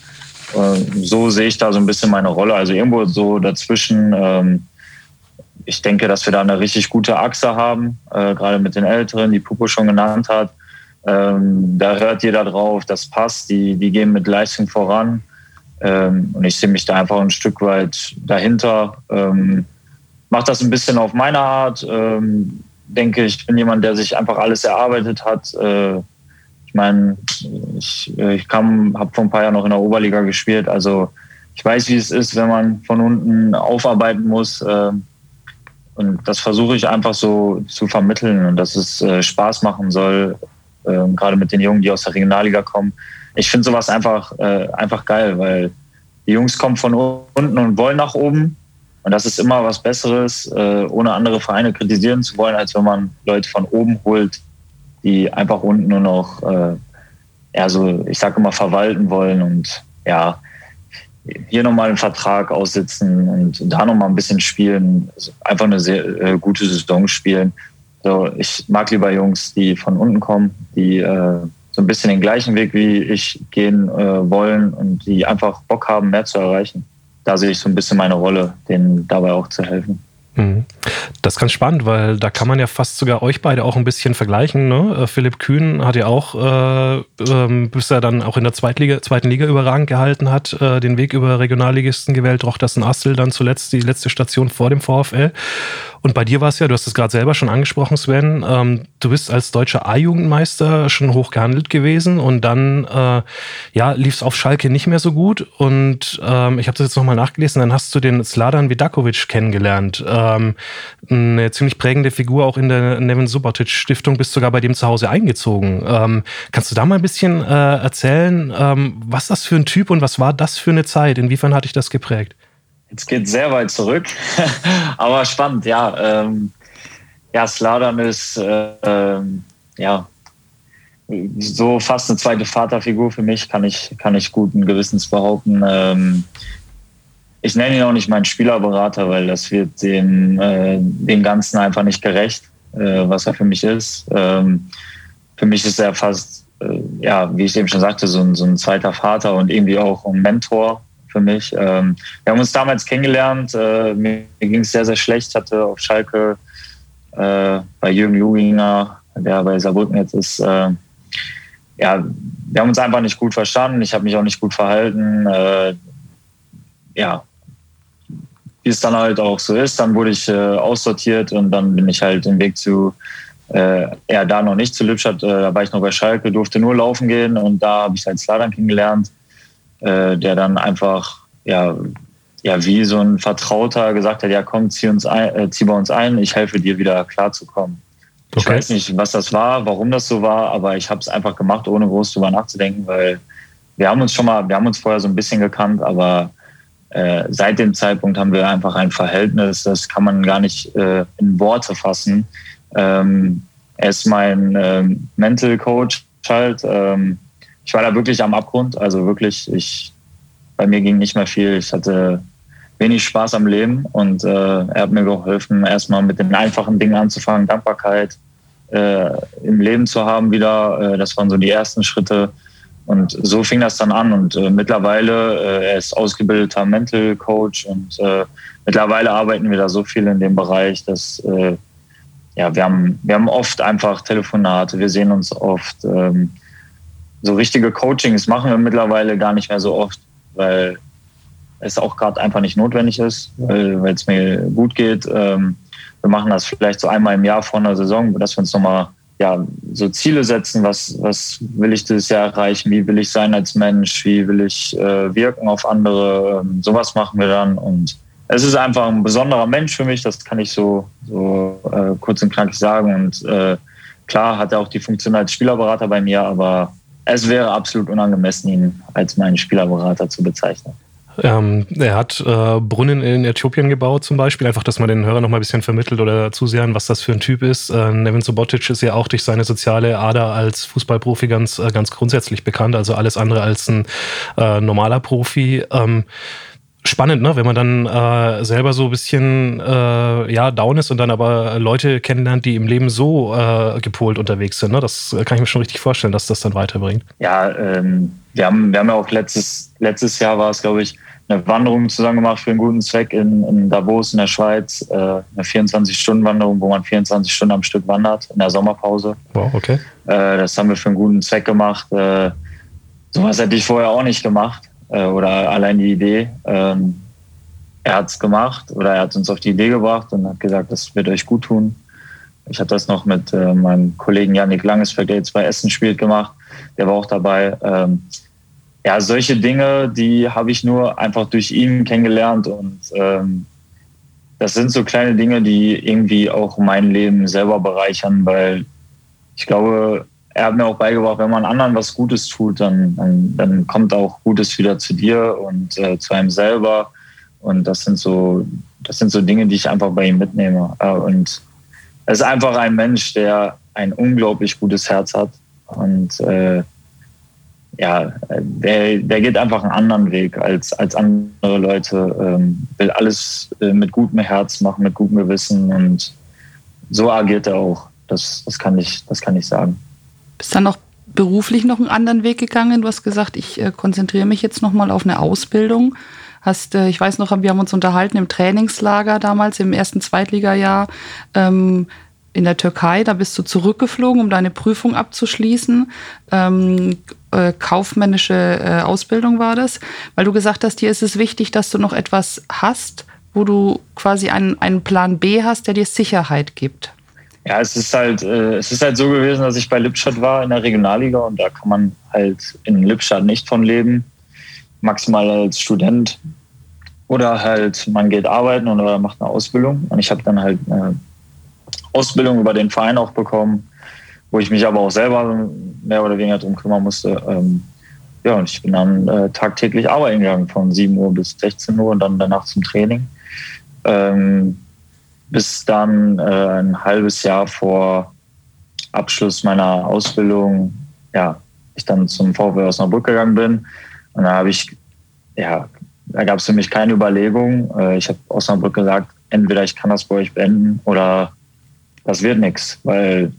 [SPEAKER 1] Äh, so sehe ich da so ein bisschen meine Rolle. Also irgendwo so dazwischen. Ich denke, dass wir da eine richtig gute Achse haben, äh, gerade mit den Älteren, die Pupo schon genannt hat. Ähm, da hört jeder drauf, das passt, die, die gehen mit Leistung voran. Ähm, und ich sehe mich da einfach ein Stück weit dahinter. Ähm, Mache das ein bisschen auf meine Art. Ähm, denke, ich bin jemand, der sich einfach alles erarbeitet hat. Äh, ich meine, ich, ich habe vor ein paar Jahren noch in der Oberliga gespielt. Also ich weiß, wie es ist, wenn man von unten aufarbeiten muss. Äh, und das versuche ich einfach so zu vermitteln und dass es äh, Spaß machen soll, ähm, gerade mit den Jungen, die aus der Regionalliga kommen. Ich finde sowas einfach, äh, einfach geil, weil die Jungs kommen von unten und wollen nach oben. Und das ist immer was Besseres, äh, ohne andere Vereine kritisieren zu wollen, als wenn man Leute von oben holt, die einfach unten nur noch, äh, ja, so, ich sage immer, verwalten wollen und ja, hier nochmal einen Vertrag aussitzen und da nochmal ein bisschen spielen. Also einfach eine sehr äh, gute Saison spielen. So, ich mag lieber Jungs, die von unten kommen, die äh, so ein bisschen den gleichen Weg wie ich gehen äh, wollen und die einfach Bock haben, mehr zu erreichen. Da sehe ich so ein bisschen meine Rolle, denen dabei auch zu helfen.
[SPEAKER 2] Mhm. Das ist ganz spannend, weil da kann man ja fast sogar euch beide auch ein bisschen vergleichen. Ne? Äh, Philipp Kühn hat ja auch, äh, ähm, bis er dann auch in der Zweitliga, zweiten Liga überragend gehalten hat, äh, den Weg über Regionalligisten gewählt. Rochtersen Assel dann zuletzt die letzte Station vor dem VfL. Und bei dir war es ja, du hast es gerade selber schon angesprochen, Sven, ähm, du bist als deutscher A-Jugendmeister schon hoch gehandelt gewesen und dann äh, ja, lief es auf Schalke nicht mehr so gut. Und ähm, ich habe das jetzt nochmal nachgelesen, dann hast du den Sladan Vidakovic kennengelernt. Ähm, eine ziemlich prägende Figur auch in der Nevin Subotic Stiftung, bist sogar bei dem zu Hause eingezogen. Ähm, kannst du da mal ein bisschen äh, erzählen, ähm, was das für ein Typ und was war das für eine Zeit? Inwiefern hat dich das geprägt?
[SPEAKER 1] Jetzt geht sehr weit zurück, aber spannend, ja. Ähm, ja, Sladan ist äh, ja so fast eine zweite Vaterfigur für mich, kann ich, kann ich guten Gewissens behaupten. Ähm, ich nenne ihn auch nicht meinen Spielerberater, weil das wird dem, äh, dem Ganzen einfach nicht gerecht, äh, was er für mich ist. Ähm, für mich ist er fast, äh, ja, wie ich eben schon sagte, so ein, so ein zweiter Vater und irgendwie auch ein Mentor für mich. Ähm, wir haben uns damals kennengelernt. Äh, mir ging es sehr, sehr schlecht. Hatte auf Schalke äh, bei Jürgen Juginger, der bei Saarbrücken jetzt ist, äh, ja, wir haben uns einfach nicht gut verstanden. Ich habe mich auch nicht gut verhalten. Ja, wie es dann halt auch so ist. Dann wurde ich äh, aussortiert und dann bin ich halt den Weg zu, äh, ja, da noch nicht zu Lübstadt, äh, da war ich noch bei Schalke, durfte nur laufen gehen und da habe ich halt Sladan kennengelernt äh, der dann einfach ja, ja wie so ein Vertrauter gesagt hat, ja komm, zieh, uns ein, äh, zieh bei uns ein, ich helfe dir wieder klarzukommen. Okay. Ich weiß nicht, was das war, warum das so war, aber ich habe es einfach gemacht, ohne groß drüber nachzudenken, weil wir haben uns schon mal, wir haben uns vorher so ein bisschen gekannt, aber äh, seit dem Zeitpunkt haben wir einfach ein Verhältnis, das kann man gar nicht äh, in Worte fassen. Ähm, er ist mein ähm, Mental Coach halt. Ähm, ich war da wirklich am Abgrund. Also wirklich, ich, bei mir ging nicht mehr viel. Ich hatte wenig Spaß am Leben und äh, er hat mir geholfen, erstmal mit den einfachen Dingen anzufangen, Dankbarkeit äh, im Leben zu haben wieder. Äh, das waren so die ersten Schritte. Und so fing das dann an. Und äh, mittlerweile, äh, er ist ausgebildeter Mental Coach und äh, mittlerweile arbeiten wir da so viel in dem Bereich, dass äh, ja, wir haben, wir haben oft einfach Telefonate, wir sehen uns oft. Ähm, so richtige Coachings machen wir mittlerweile gar nicht mehr so oft, weil es auch gerade einfach nicht notwendig ist, weil es mir gut geht. Ähm, wir machen das vielleicht so einmal im Jahr vor einer Saison, dass wir uns nochmal ja, so Ziele setzen, was, was will ich dieses Jahr erreichen, wie will ich sein als Mensch, wie will ich äh, wirken auf andere, ähm, sowas machen wir dann und es ist einfach ein besonderer Mensch für mich, das kann ich so, so äh, kurz und knackig sagen und äh, klar hat er auch die Funktion als Spielerberater bei mir, aber es wäre absolut unangemessen, ihn als meinen Spielerberater zu bezeichnen.
[SPEAKER 2] Ähm, er hat äh, Brunnen in Äthiopien gebaut zum Beispiel, einfach, dass man den Hörer noch mal ein bisschen vermittelt oder zusehen, was das für ein Typ ist. Äh, Nevin Sobotic ist ja auch durch seine soziale Ader als Fußballprofi ganz, äh, ganz grundsätzlich bekannt, also alles andere als ein äh, normaler Profi. Ähm, spannend, ne? wenn man dann äh, selber so ein bisschen äh, ja, down ist und dann aber Leute kennenlernt, die im Leben so äh, gepolt unterwegs sind. Ne? Das kann ich mir schon richtig vorstellen, dass das dann weiterbringt.
[SPEAKER 1] Ja, ähm, wir, haben, wir haben ja auch letztes, letztes Jahr war es, glaube ich, eine Wanderung zusammen gemacht für einen guten Zweck in, in Davos in der Schweiz. Äh, eine 24-Stunden-Wanderung, wo man 24 Stunden am Stück wandert in der Sommerpause.
[SPEAKER 2] Wow, okay.
[SPEAKER 1] Äh, das haben wir für einen guten Zweck gemacht. Äh, sowas hätte ich vorher auch nicht gemacht äh, oder allein die Idee. Ähm, er hat es gemacht oder er hat uns auf die Idee gebracht und hat gesagt, das wird euch gut tun. Ich habe das noch mit äh, meinem Kollegen Janik Langesberg, der jetzt bei Essen spielt, gemacht. Der war auch dabei. Ähm, ja, solche Dinge, die habe ich nur einfach durch ihn kennengelernt und ähm, das sind so kleine Dinge, die irgendwie auch mein Leben selber bereichern, weil ich glaube, er hat mir auch beigebracht, wenn man anderen was Gutes tut, dann, dann, dann kommt auch Gutes wieder zu dir und äh, zu einem selber. Und das sind so, das sind so Dinge, die ich einfach bei ihm mitnehme. Äh, und er ist einfach ein Mensch, der ein unglaublich gutes Herz hat. Und äh, ja, der, der geht einfach einen anderen Weg als, als andere Leute. Ähm, will alles äh, mit gutem Herz machen, mit gutem Gewissen. Und so agiert er auch. Das, das, kann, ich, das kann ich sagen.
[SPEAKER 3] Bist dann noch beruflich noch einen anderen Weg gegangen? Du hast gesagt, ich äh, konzentriere mich jetzt nochmal auf eine Ausbildung. Hast, äh, ich weiß noch, wir haben uns unterhalten im Trainingslager damals im ersten Zweitligajahr ähm, in der Türkei. Da bist du zurückgeflogen, um deine Prüfung abzuschließen. Ähm, äh, kaufmännische äh, Ausbildung war das, weil du gesagt hast, dir ist es wichtig, dass du noch etwas hast, wo du quasi einen, einen Plan B hast, der dir Sicherheit gibt.
[SPEAKER 1] Ja, es ist halt, äh, es ist halt so gewesen, dass ich bei Lippstadt war in der Regionalliga und da kann man halt in Lippstadt nicht von leben. Maximal als Student. Oder halt, man geht arbeiten oder macht eine Ausbildung. Und ich habe dann halt eine Ausbildung über den Verein auch bekommen, wo ich mich aber auch selber mehr oder weniger drum kümmern musste. Ähm, ja, und ich bin dann äh, tagtäglich arbeiten gegangen von 7 Uhr bis 16 Uhr und dann danach zum Training. Ähm, bis dann äh, ein halbes Jahr vor Abschluss meiner Ausbildung, ja, ich dann zum VW Osnabrück gegangen bin. Und da habe ich, ja, da gab es für mich keine Überlegung. Äh, ich habe Osnabrück gesagt, entweder ich kann das bei euch beenden oder das wird nichts, weil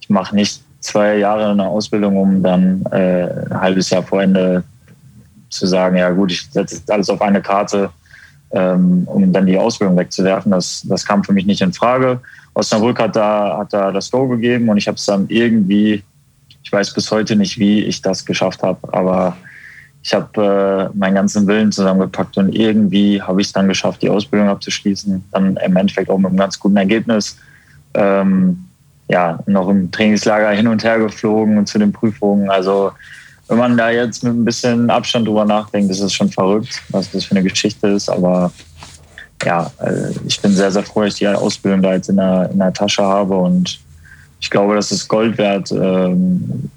[SPEAKER 1] ich mache nicht zwei Jahre eine Ausbildung, um dann äh, ein halbes Jahr vor Ende zu sagen, ja gut, ich setze alles auf eine Karte ähm, um dann die Ausbildung wegzuwerfen. Das, das kam für mich nicht in Frage. Osnabrück hat da, hat da das Go gegeben und ich habe es dann irgendwie, ich weiß bis heute nicht, wie ich das geschafft habe, aber ich habe äh, meinen ganzen Willen zusammengepackt und irgendwie habe ich es dann geschafft, die Ausbildung abzuschließen. Dann im Endeffekt auch mit einem ganz guten Ergebnis. Ähm, ja, noch im Trainingslager hin und her geflogen und zu den Prüfungen. Also wenn man da jetzt mit ein bisschen Abstand drüber nachdenkt, ist es schon verrückt, was das für eine Geschichte ist. Aber ja, äh, ich bin sehr, sehr froh, dass ich die Ausbildung da jetzt in der, in der Tasche habe. Und ich glaube, das ist Gold wert. Ähm,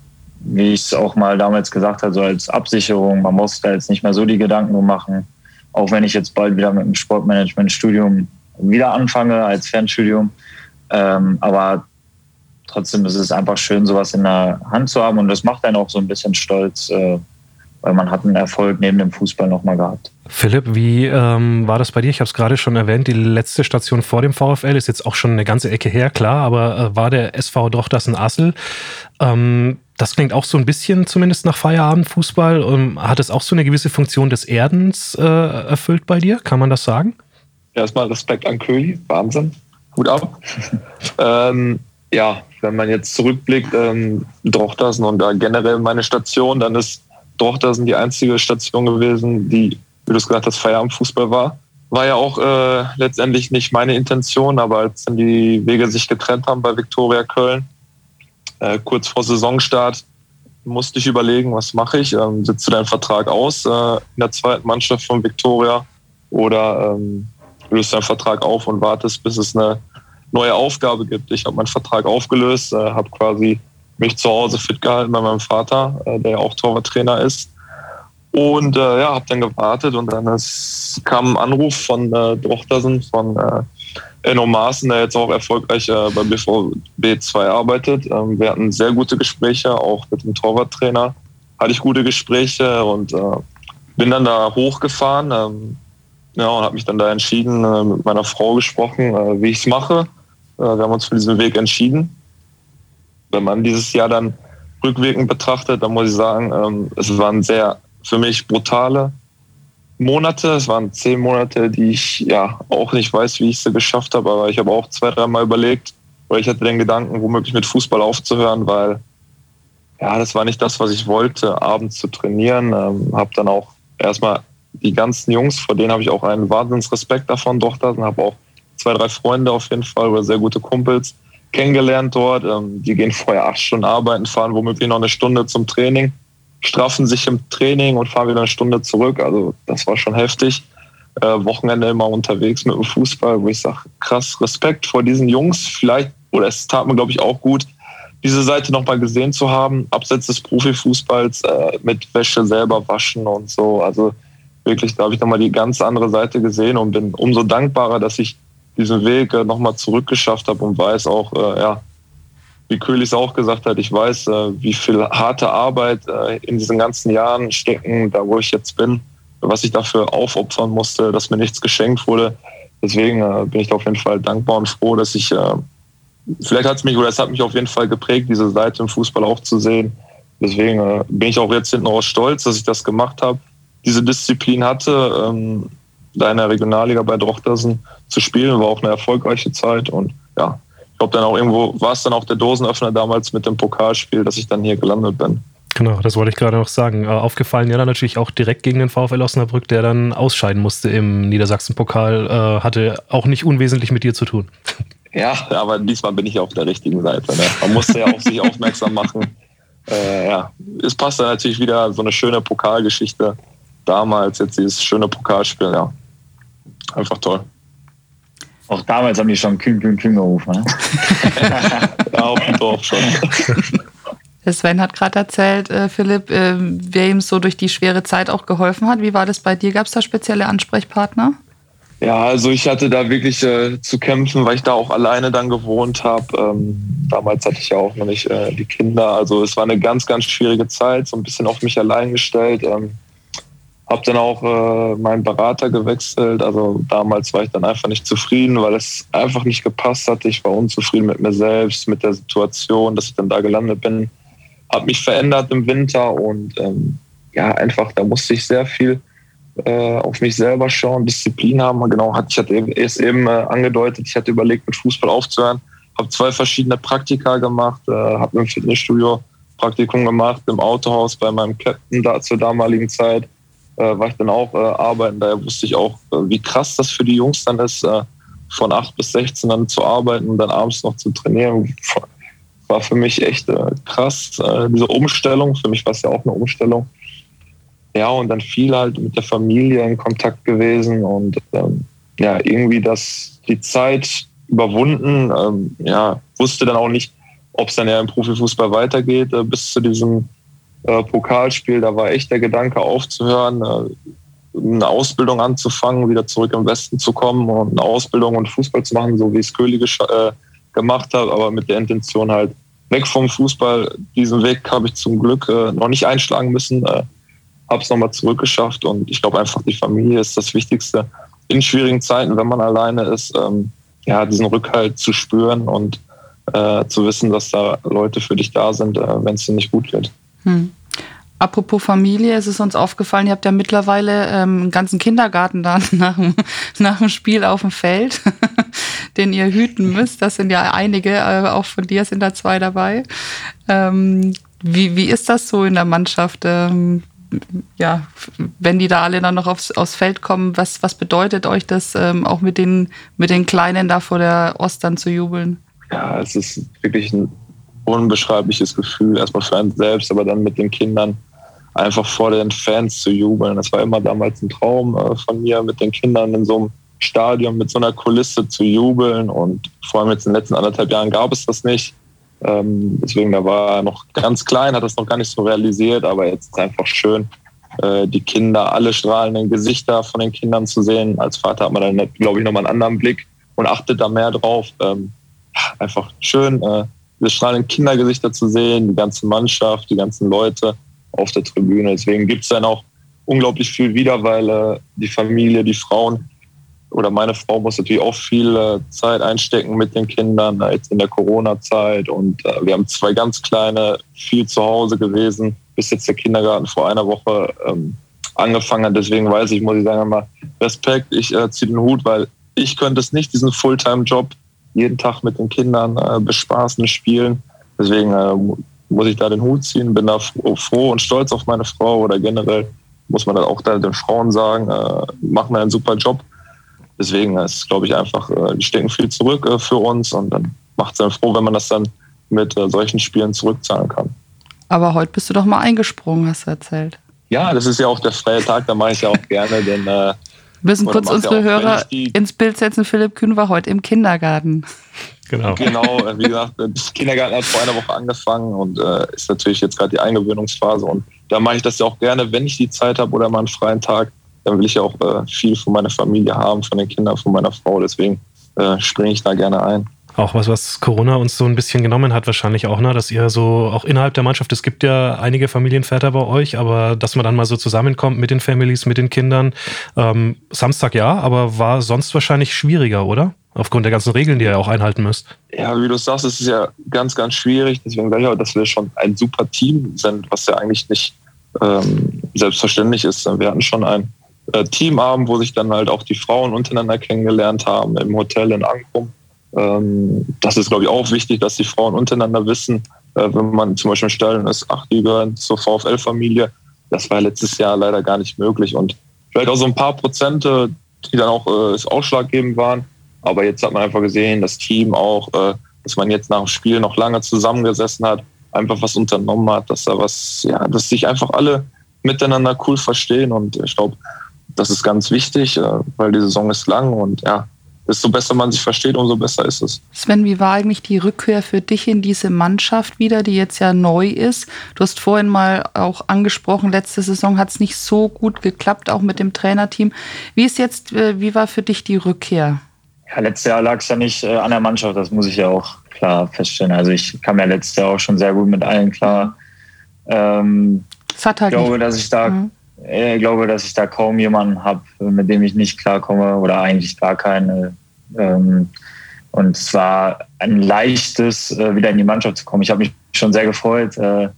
[SPEAKER 1] wie ich es auch mal damals gesagt habe, so als Absicherung. Man muss da jetzt nicht mehr so die Gedanken drum machen. Auch wenn ich jetzt bald wieder mit dem Sportmanagement-Studium wieder anfange als Fernstudium. Ähm, aber trotzdem ist es einfach schön, sowas in der Hand zu haben und das macht einen auch so ein bisschen stolz, äh, weil man hat einen Erfolg neben dem Fußball nochmal gehabt.
[SPEAKER 2] Philipp, wie ähm, war das bei dir? Ich habe es gerade schon erwähnt, die letzte Station vor dem VfL ist jetzt auch schon eine ganze Ecke her, klar, aber äh, war der SV Drochtersen Assel. Ähm, Das klingt auch so ein bisschen zumindest nach Feierabendfußball. Ähm, hat es auch so eine gewisse Funktion des Erdens äh, erfüllt bei dir? Kann man das sagen?
[SPEAKER 4] Erstmal Respekt an Köhli, Wahnsinn, gut ab. ähm, ja, wenn man jetzt zurückblickt, ähm, Drochtersen und da generell meine Station, dann ist Drochtersen die einzige Station gewesen, die, wie du es gesagt hast, Feierabendfußball war. War ja auch äh, letztendlich nicht meine Intention, aber als dann die Wege sich getrennt haben bei Viktoria Köln, äh, kurz vor Saisonstart, musste ich überlegen, was mache ich? Ähm, sitzt du deinen Vertrag aus äh, in der zweiten Mannschaft von Viktoria oder ähm, löst deinen Vertrag auf und wartest, bis es eine neue Aufgabe gibt. Ich habe meinen Vertrag aufgelöst, äh, habe quasi mich zu Hause fit gehalten bei meinem Vater, äh, der ja auch Torwarttrainer ist. Und äh, ja, habe dann gewartet und dann ist, kam ein Anruf von äh, Drochtersen, von äh, Enno Maaßen, der jetzt auch erfolgreich äh, bei BVB 2 arbeitet. Ähm, wir hatten sehr gute Gespräche, auch mit dem Torwarttrainer hatte ich gute Gespräche und äh, bin dann da hochgefahren. Ähm, ja, und habe mich dann da entschieden, äh, mit meiner Frau gesprochen, äh, wie ich es mache. Äh, wir haben uns für diesen Weg entschieden. Wenn man dieses Jahr dann rückwirkend betrachtet, dann muss ich sagen, ähm, es waren sehr für mich brutale Monate. Es waren zehn Monate, die ich ja auch nicht weiß, wie ich sie geschafft habe, aber ich habe auch zwei, dreimal überlegt, oder ich hatte den Gedanken, womöglich mit Fußball aufzuhören, weil ja, das war nicht das, was ich wollte, abends zu trainieren. Ähm, habe dann auch erstmal die ganzen Jungs, vor denen habe ich auch einen Wahnsinnsrespekt davon, doch da und habe auch zwei, drei Freunde auf jeden Fall oder sehr gute Kumpels kennengelernt dort. Ähm, die gehen vorher acht Stunden arbeiten, fahren womöglich noch eine Stunde zum Training, straffen sich im Training und fahren wieder eine Stunde zurück. Also das war schon heftig. Äh, Wochenende immer unterwegs mit dem Fußball, wo ich sage, krass, Respekt vor diesen Jungs. Vielleicht, oder es tat mir, glaube ich, auch gut, diese Seite nochmal gesehen zu haben, abseits des Profifußballs, äh, mit Wäsche selber waschen und so. Also wirklich, da habe ich nochmal die ganz andere Seite gesehen und bin umso dankbarer, dass ich diesen Weg äh, nochmal zurückgeschafft habe und weiß auch, äh, ja, wie Köhlis auch gesagt hat, ich weiß, äh, wie viel harte Arbeit äh, in diesen ganzen Jahren stecken, da wo ich jetzt bin, was ich dafür aufopfern musste, dass mir nichts geschenkt wurde. Deswegen äh, bin ich da auf jeden Fall dankbar und froh, dass ich, äh, vielleicht hat es mich oder es hat mich auf jeden Fall geprägt, diese Seite im Fußball auch zu sehen. Deswegen bin ich auch jetzt hinten raus stolz, dass ich das gemacht habe diese Disziplin hatte, ähm, da in der Regionalliga bei Drochtersen zu spielen, war auch eine erfolgreiche Zeit und ja, ich glaube dann auch irgendwo war es dann auch der Dosenöffner damals mit dem Pokalspiel, dass ich dann hier gelandet bin.
[SPEAKER 2] Genau, das wollte ich gerade noch sagen. Äh, aufgefallen ja dann natürlich auch direkt gegen den VfL Osnabrück, der dann ausscheiden musste im Niedersachsen-Pokal, äh, hatte auch nicht unwesentlich mit dir zu tun.
[SPEAKER 4] Ja, aber diesmal bin ich auf der richtigen Seite. Ne? Man musste ja auf sich aufmerksam machen. Äh, ja, es passt dann natürlich wieder so eine schöne Pokalgeschichte damals, jetzt dieses schöne Pokalspiel, ja. Einfach toll.
[SPEAKER 1] Auch damals haben die schon Kühn, Kühn, Kühn gerufen. Ne?
[SPEAKER 4] ja, auf dem Dorf schon.
[SPEAKER 3] Sven hat gerade erzählt, äh, Philipp, äh, wer ihm so durch die schwere Zeit auch geholfen hat. Wie war das bei dir? Gab es da spezielle Ansprechpartner?
[SPEAKER 4] Ja, also ich hatte da wirklich äh, zu kämpfen, weil ich da auch alleine dann gewohnt habe. Ähm, damals hatte ich ja auch noch nicht äh, die Kinder. Also es war eine ganz, ganz schwierige Zeit, so ein bisschen auf mich allein gestellt. Ähm, habe dann auch äh, meinen Berater gewechselt. Also damals war ich dann einfach nicht zufrieden, weil es einfach nicht gepasst hatte. Ich war unzufrieden mit mir selbst, mit der Situation, dass ich dann da gelandet bin. Habe mich verändert im Winter und ähm, ja, einfach, da musste ich sehr viel äh, auf mich selber schauen, Disziplin haben. Genau, ich hatte erst eben äh, angedeutet, ich hatte überlegt, mit Fußball aufzuhören. Habe zwei verschiedene Praktika gemacht, äh, habe im Fitnessstudio Praktikum gemacht, im Autohaus bei meinem Captain da zur damaligen Zeit war ich dann auch äh, arbeiten. Daher wusste ich auch, äh, wie krass das für die Jungs dann ist, äh, von 8 bis 16 dann zu arbeiten und dann abends noch zu trainieren. War für mich echt äh, krass, äh, diese Umstellung. Für mich war es ja auch eine Umstellung. Ja, und dann viel halt mit der Familie in Kontakt gewesen und ähm, ja, irgendwie das, die Zeit überwunden. Ähm, ja, wusste dann auch nicht, ob es dann ja im Profifußball weitergeht, äh, bis zu diesem äh, Pokalspiel, da war echt der Gedanke aufzuhören, äh, eine Ausbildung anzufangen, wieder zurück im Westen zu kommen und eine Ausbildung und Fußball zu machen, so wie es Köhli äh, gemacht hat, aber mit der Intention halt weg vom Fußball. Diesen Weg habe ich zum Glück äh, noch nicht einschlagen müssen, äh, habe es nochmal zurückgeschafft und ich glaube einfach, die Familie ist das Wichtigste in schwierigen Zeiten, wenn man alleine ist, ähm, ja, diesen Rückhalt zu spüren und äh, zu wissen, dass da Leute für dich da sind, äh, wenn es dir nicht gut geht. Hm.
[SPEAKER 3] Apropos Familie, es ist uns aufgefallen, ihr habt ja mittlerweile ähm, einen ganzen Kindergarten da nach dem, nach dem Spiel auf dem Feld, den ihr hüten müsst. Das sind ja einige, äh, auch von dir sind da zwei dabei. Ähm, wie, wie ist das so in der Mannschaft? Ähm, ja, wenn die da alle dann noch aufs, aufs Feld kommen, was, was bedeutet euch das, ähm, auch mit den, mit den Kleinen da vor der Ostern zu jubeln?
[SPEAKER 4] Ja, es ist wirklich ein unbeschreibliches Gefühl, erstmal für einen selbst, aber dann mit den Kindern einfach vor den Fans zu jubeln. Das war immer damals ein Traum äh, von mir, mit den Kindern in so einem Stadion mit so einer Kulisse zu jubeln. Und vor allem jetzt in den letzten anderthalb Jahren gab es das nicht. Ähm, deswegen, da war er noch ganz klein, hat das noch gar nicht so realisiert, aber jetzt ist es einfach schön, äh, die Kinder, alle strahlenden Gesichter von den Kindern zu sehen. Als Vater hat man dann, glaube ich, nochmal einen anderen Blick und achtet da mehr drauf. Ähm, einfach schön, äh, diese strahlenden Kindergesichter zu sehen, die ganze Mannschaft, die ganzen Leute auf der Tribüne. Deswegen gibt es dann auch unglaublich viel wieder, weil äh, die Familie, die Frauen oder meine Frau muss natürlich auch viel äh, Zeit einstecken mit den Kindern, äh, jetzt in der Corona-Zeit. Und äh, wir haben zwei ganz kleine, viel zu Hause gewesen, bis jetzt der Kindergarten vor einer Woche ähm, angefangen hat. Deswegen weiß ich, muss ich sagen, mal Respekt, ich äh, ziehe den Hut, weil ich könnte es nicht, diesen Fulltime-Job jeden Tag mit den Kindern äh, bespaßen, spielen. Deswegen äh, muss ich da den Hut ziehen, bin da froh und stolz auf meine Frau oder generell muss man dann auch da den Frauen sagen, äh, machen einen super Job. Deswegen ist, glaube ich, einfach, äh, die stecken viel zurück äh, für uns und dann macht es dann froh, wenn man das dann mit äh, solchen Spielen zurückzahlen kann.
[SPEAKER 3] Aber heute bist du doch mal eingesprungen, hast du erzählt.
[SPEAKER 4] Ja, das ist ja auch der freie Tag, da mache ich ja auch gerne, denn äh,
[SPEAKER 3] wir müssen kurz unsere Hörer ins Bild setzen. Philipp Kühn war heute im Kindergarten.
[SPEAKER 4] Genau. Genau, wie gesagt, das Kindergarten hat vor einer Woche angefangen und äh, ist natürlich jetzt gerade die Eingewöhnungsphase. Und da mache ich das ja auch gerne, wenn ich die Zeit habe oder mal einen freien Tag, dann will ich ja auch äh, viel von meiner Familie haben, von den Kindern, von meiner Frau. Deswegen äh, springe ich da gerne ein.
[SPEAKER 2] Auch was, was Corona uns so ein bisschen genommen hat, wahrscheinlich auch, ne? dass ihr so auch innerhalb der Mannschaft, es gibt ja einige Familienväter bei euch, aber dass man dann mal so zusammenkommt mit den Families, mit den Kindern. Ähm, Samstag ja, aber war sonst wahrscheinlich schwieriger, oder? Aufgrund der ganzen Regeln, die ihr auch einhalten müsst.
[SPEAKER 4] Ja, wie du sagst, es ist ja ganz, ganz schwierig. Deswegen sage ich auch, dass wir schon ein super Team sind, was ja eigentlich nicht ähm, selbstverständlich ist. Wir hatten schon ein äh, Teamabend, wo sich dann halt auch die Frauen untereinander kennengelernt haben im Hotel in Ankrum. Ähm, das ist, glaube ich, auch wichtig, dass die Frauen untereinander wissen, äh, wenn man zum Beispiel Stellen ist, ach, die gehören zur VfL-Familie. Das war letztes Jahr leider gar nicht möglich. Und vielleicht auch so ein paar Prozente, die dann auch äh, ausschlaggebend waren, aber jetzt hat man einfach gesehen, das Team auch, äh, dass man jetzt nach dem Spiel noch lange zusammengesessen hat, einfach was unternommen hat, dass da was, ja, dass sich einfach alle miteinander cool verstehen. Und ich glaube, das ist ganz wichtig, äh, weil die Saison ist lang und ja, desto besser man sich versteht, umso besser ist es.
[SPEAKER 3] Sven, wie war eigentlich die Rückkehr für dich in diese Mannschaft wieder, die jetzt ja neu ist? Du hast vorhin mal auch angesprochen, letzte Saison hat es nicht so gut geklappt, auch mit dem Trainerteam. Wie ist jetzt, äh, wie war für dich die Rückkehr?
[SPEAKER 1] Ja, letztes Jahr lag es ja nicht äh, an der Mannschaft, das muss ich ja auch klar feststellen. Also ich kam ja letztes Jahr auch schon sehr gut mit allen klar. Ähm, das hat halt ich glaube, nicht. dass ich da mhm. ich glaube, dass ich da kaum jemanden habe, mit dem ich nicht klarkomme oder eigentlich gar keine. Ähm, und es war ein leichtes, äh, wieder in die Mannschaft zu kommen. Ich habe mich schon sehr gefreut. Äh,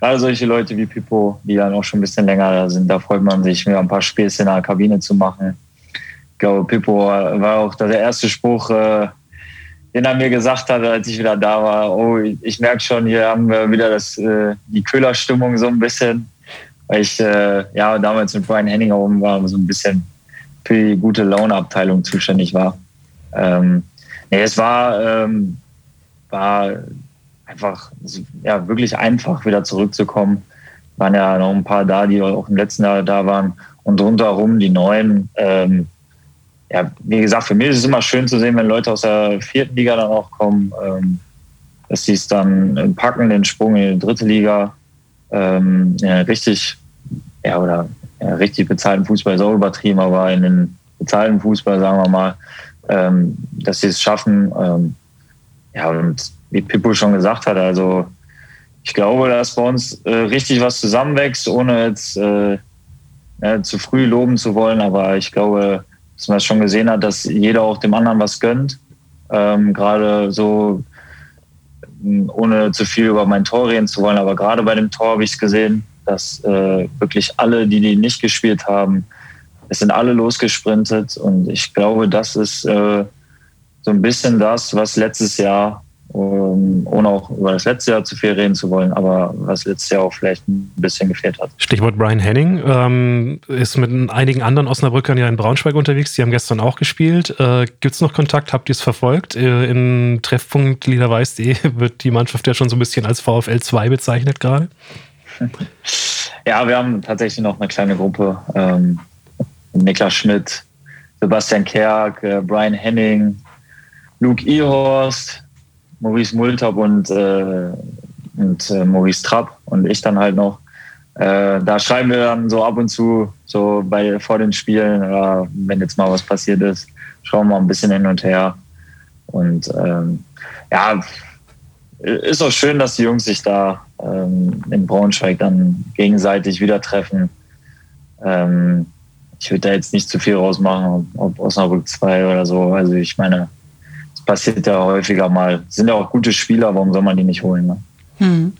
[SPEAKER 1] gerade solche Leute wie Pippo, die dann auch schon ein bisschen länger da sind, da freut man sich, mir ein paar Späße in der Kabine zu machen ich glaube, Pippo war auch der erste Spruch, äh, den er mir gesagt hat, als ich wieder da war. Oh, ich merke schon, hier haben wir wieder das, äh, die Köhlerstimmung so ein bisschen. Weil ich äh, ja damals mit Brian Henning oben war, so ein bisschen für die gute Laune-Abteilung zuständig war. Ähm, nee, es war, ähm, war einfach ja, wirklich einfach, wieder zurückzukommen. Waren ja noch ein paar da, die auch im letzten Jahr da waren. Und rundherum die neuen. Ähm, ja, wie gesagt, für mich ist es immer schön zu sehen, wenn Leute aus der vierten Liga dann auch kommen, ähm, dass sie es dann packen, den Sprung in die dritte Liga. Ähm, ja, richtig, ja, oder ja, richtig bezahlten Fußball ist auch übertrieben, aber in den bezahlten Fußball, sagen wir mal, ähm, dass sie es schaffen. Ähm, ja, und wie Pippo schon gesagt hat, also ich glaube, dass bei uns äh, richtig was zusammenwächst, ohne jetzt äh, ja, zu früh loben zu wollen, aber ich glaube, dass man schon gesehen hat, dass jeder auch dem anderen was gönnt. Ähm, Gerade so ohne zu viel über mein Tor reden zu wollen, aber gerade bei dem Tor habe ich es gesehen, dass äh, wirklich alle, die die nicht gespielt haben, es sind alle losgesprintet und ich glaube, das ist äh, so ein bisschen das, was letztes Jahr um, ohne auch über das letzte Jahr zu viel reden zu wollen, aber was letztes Jahr auch vielleicht ein bisschen gefehlt hat.
[SPEAKER 2] Stichwort Brian Henning ähm, ist mit einigen anderen Osnabrückern ja in Braunschweig unterwegs. Die haben gestern auch gespielt. Äh, Gibt es noch Kontakt? Habt ihr es verfolgt? Äh, in Treffpunkt liederweiß.de wird die Mannschaft ja schon so ein bisschen als VfL 2 bezeichnet gerade.
[SPEAKER 1] Ja, wir haben tatsächlich noch eine kleine Gruppe. Ähm, Niklas Schmidt, Sebastian Kerk, äh, Brian Henning, Luke Ihorst, Maurice Multab und, äh, und äh, Maurice Trapp und ich dann halt noch. Äh, da schreiben wir dann so ab und zu, so bei vor den Spielen, oder wenn jetzt mal was passiert ist, schauen wir mal ein bisschen hin und her. Und ähm, ja, ist auch schön, dass die Jungs sich da ähm, in Braunschweig dann gegenseitig wieder treffen. Ähm, ich würde da jetzt nicht zu viel rausmachen, ob Osnabrück 2 oder so. Also ich meine, passiert ja häufiger mal. Sind ja auch gute Spieler, warum soll man die nicht holen? Ne? Hm.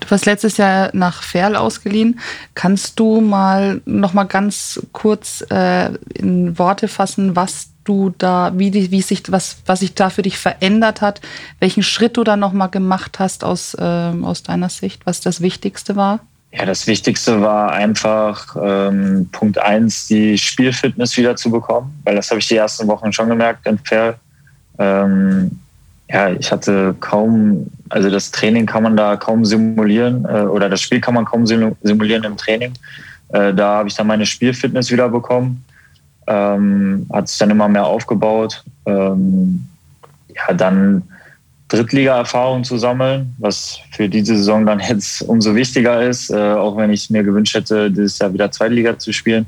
[SPEAKER 3] Du warst letztes Jahr nach Ferl ausgeliehen. Kannst du mal noch mal ganz kurz äh, in Worte fassen, was du da, wie, die, wie sich, was, was sich da für dich verändert hat, welchen Schritt du da noch mal gemacht hast aus, äh, aus deiner Sicht, was das Wichtigste war?
[SPEAKER 1] Ja, das Wichtigste war einfach ähm, Punkt eins, die Spielfitness wieder zu bekommen, weil das habe ich die ersten Wochen schon gemerkt in Ferl ähm, ja, ich hatte kaum, also das Training kann man da kaum simulieren äh, oder das Spiel kann man kaum simulieren im Training. Äh, da habe ich dann meine Spielfitness wieder bekommen, ähm, hat sich dann immer mehr aufgebaut. Ähm, ja, dann Drittliga-Erfahrung zu sammeln, was für diese Saison dann jetzt umso wichtiger ist, äh, auch wenn ich mir gewünscht hätte, dieses Jahr wieder Zweitliga zu spielen.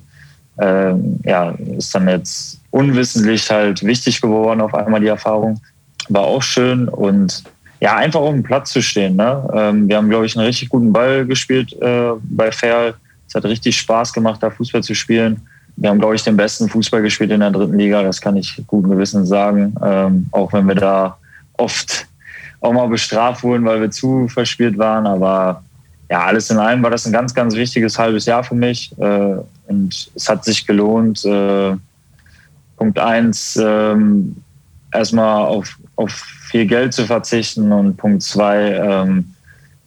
[SPEAKER 1] Ähm, ja, ist dann jetzt unwissentlich halt wichtig geworden, auf einmal die Erfahrung. War auch schön und ja, einfach auf dem Platz zu stehen. Ne? Ähm, wir haben, glaube ich, einen richtig guten Ball gespielt äh, bei Ferl. Es hat richtig Spaß gemacht, da Fußball zu spielen. Wir haben, glaube ich, den besten Fußball gespielt in der dritten Liga, das kann ich guten Gewissens sagen. Ähm, auch wenn wir da oft auch mal bestraft wurden, weil wir zu verspielt waren. Aber ja, alles in allem war das ein ganz, ganz wichtiges halbes Jahr für mich. Äh, und es hat sich gelohnt, äh, Punkt eins, ähm, erstmal auf, auf viel Geld zu verzichten und Punkt zwei, ähm,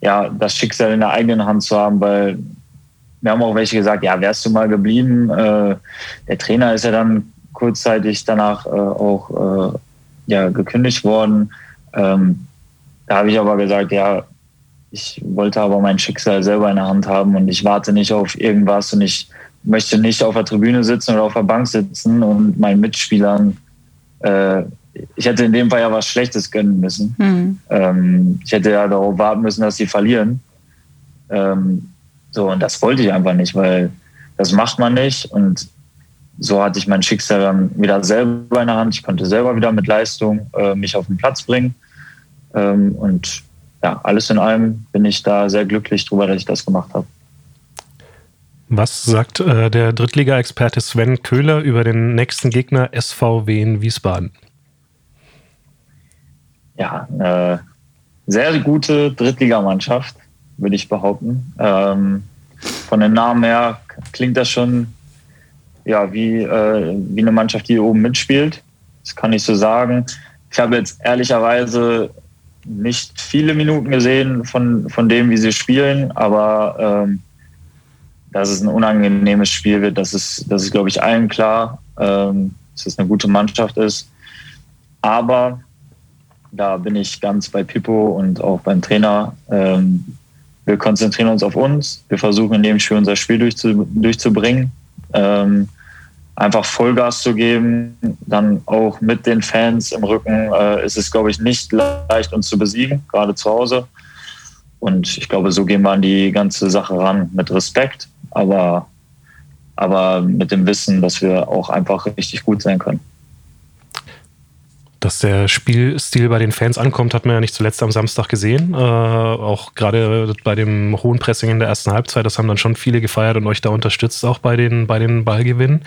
[SPEAKER 1] ja, das Schicksal in der eigenen Hand zu haben, weil wir haben auch welche gesagt, ja, wärst du mal geblieben. Äh, der Trainer ist ja dann kurzzeitig danach auch ja, gekündigt worden. Ähm, da habe ich aber gesagt, ja, ich wollte aber mein Schicksal selber in der Hand haben und ich warte nicht auf irgendwas und ich möchte nicht auf der Tribüne sitzen oder auf der Bank sitzen und meinen Mitspielern, äh, ich hätte in dem Fall ja was Schlechtes gönnen müssen. Mhm. Ähm, ich hätte ja darauf warten müssen, dass sie verlieren. Ähm, so, und das wollte ich einfach nicht, weil das macht man nicht. Und so hatte ich mein Schicksal dann wieder selber in der Hand. Ich konnte selber wieder mit Leistung äh, mich auf den Platz bringen. Ähm, und ja, alles in allem bin ich da sehr glücklich drüber, dass ich das gemacht habe.
[SPEAKER 2] Was sagt äh, der Drittliga-Experte Sven Köhler über den nächsten Gegner SVW in Wiesbaden?
[SPEAKER 1] Ja, äh, sehr gute Drittligamannschaft, würde ich behaupten. Ähm, von den Namen her klingt das schon ja, wie, äh, wie eine Mannschaft, die oben mitspielt. Das kann ich so sagen. Ich habe jetzt ehrlicherweise nicht viele Minuten gesehen von, von dem, wie sie spielen, aber ähm, dass es ein unangenehmes Spiel wird, das ist, das ist glaube ich, allen klar, ähm, dass es eine gute Mannschaft ist. Aber da bin ich ganz bei Pippo und auch beim Trainer. Ähm, wir konzentrieren uns auf uns. Wir versuchen in dem Spiel unser Spiel durchzu, durchzubringen. Ähm, einfach Vollgas zu geben, dann auch mit den Fans im Rücken äh, ist es, glaube ich, nicht leicht, uns zu besiegen, gerade zu Hause. Und ich glaube, so gehen wir an die ganze Sache ran mit Respekt aber, aber mit dem Wissen, dass wir auch einfach richtig gut sein können.
[SPEAKER 2] Dass der Spielstil bei den Fans ankommt, hat man ja nicht zuletzt am Samstag gesehen. Äh, auch gerade bei dem hohen Pressing in der ersten Halbzeit, das haben dann schon viele gefeiert und euch da unterstützt, auch bei den, bei den Ballgewinnen.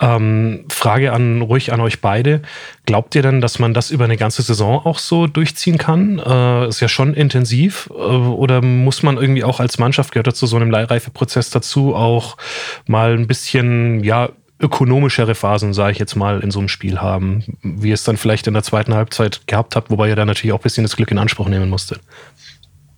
[SPEAKER 2] Ähm, Frage an ruhig an euch beide. Glaubt ihr denn, dass man das über eine ganze Saison auch so durchziehen kann? Äh, ist ja schon intensiv. Äh, oder muss man irgendwie auch als Mannschaft, gehört dazu so einem Leihreifeprozess dazu, auch mal ein bisschen, ja, ökonomischere Phasen, sage ich jetzt mal, in so einem Spiel haben, wie ihr es dann vielleicht in der zweiten Halbzeit gehabt habt, wobei ihr da natürlich auch ein bisschen das Glück in Anspruch nehmen musstet.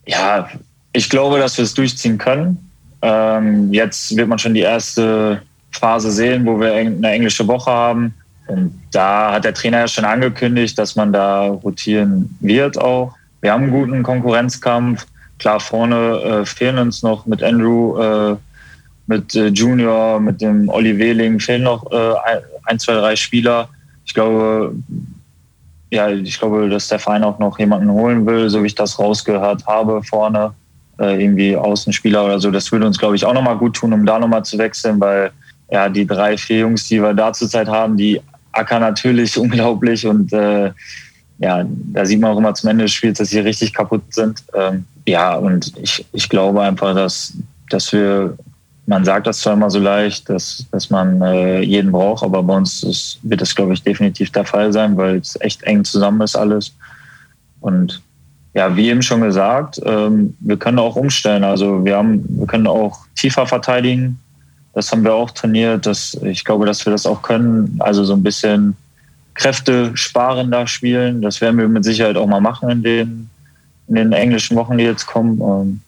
[SPEAKER 1] Ja, ich glaube, dass wir es durchziehen können. Ähm, jetzt wird man schon die erste Phase sehen, wo wir eine englische Woche haben. Und da hat der Trainer ja schon angekündigt, dass man da rotieren wird auch. Wir haben einen guten Konkurrenzkampf. Klar, vorne äh, fehlen uns noch mit Andrew äh, mit äh, Junior, mit dem Olli Wehling fehlen noch äh, ein, zwei, drei Spieler. Ich glaube, ja, ich glaube, dass der Verein auch noch jemanden holen will, so wie ich das rausgehört habe vorne. Äh, irgendwie Außenspieler oder so. Das würde uns, glaube ich, auch nochmal gut tun, um da nochmal zu wechseln, weil ja, die drei, vier Jungs, die wir da zurzeit haben, die ackern natürlich unglaublich und äh, ja, da sieht man auch immer zum Ende des Spiels, dass sie richtig kaputt sind. Ähm, ja, und ich, ich glaube einfach, dass, dass wir man sagt das zwar immer so leicht, dass, dass man äh, jeden braucht, aber bei uns ist, wird das, glaube ich, definitiv der Fall sein, weil es echt eng zusammen ist alles. Und ja, wie eben schon gesagt, ähm, wir können auch umstellen. Also wir haben, wir können auch tiefer verteidigen. Das haben wir auch trainiert. Das, ich glaube, dass wir das auch können. Also so ein bisschen Kräfte sparender spielen. Das werden wir mit Sicherheit auch mal machen in den, in den englischen Wochen, die jetzt kommen. Ähm,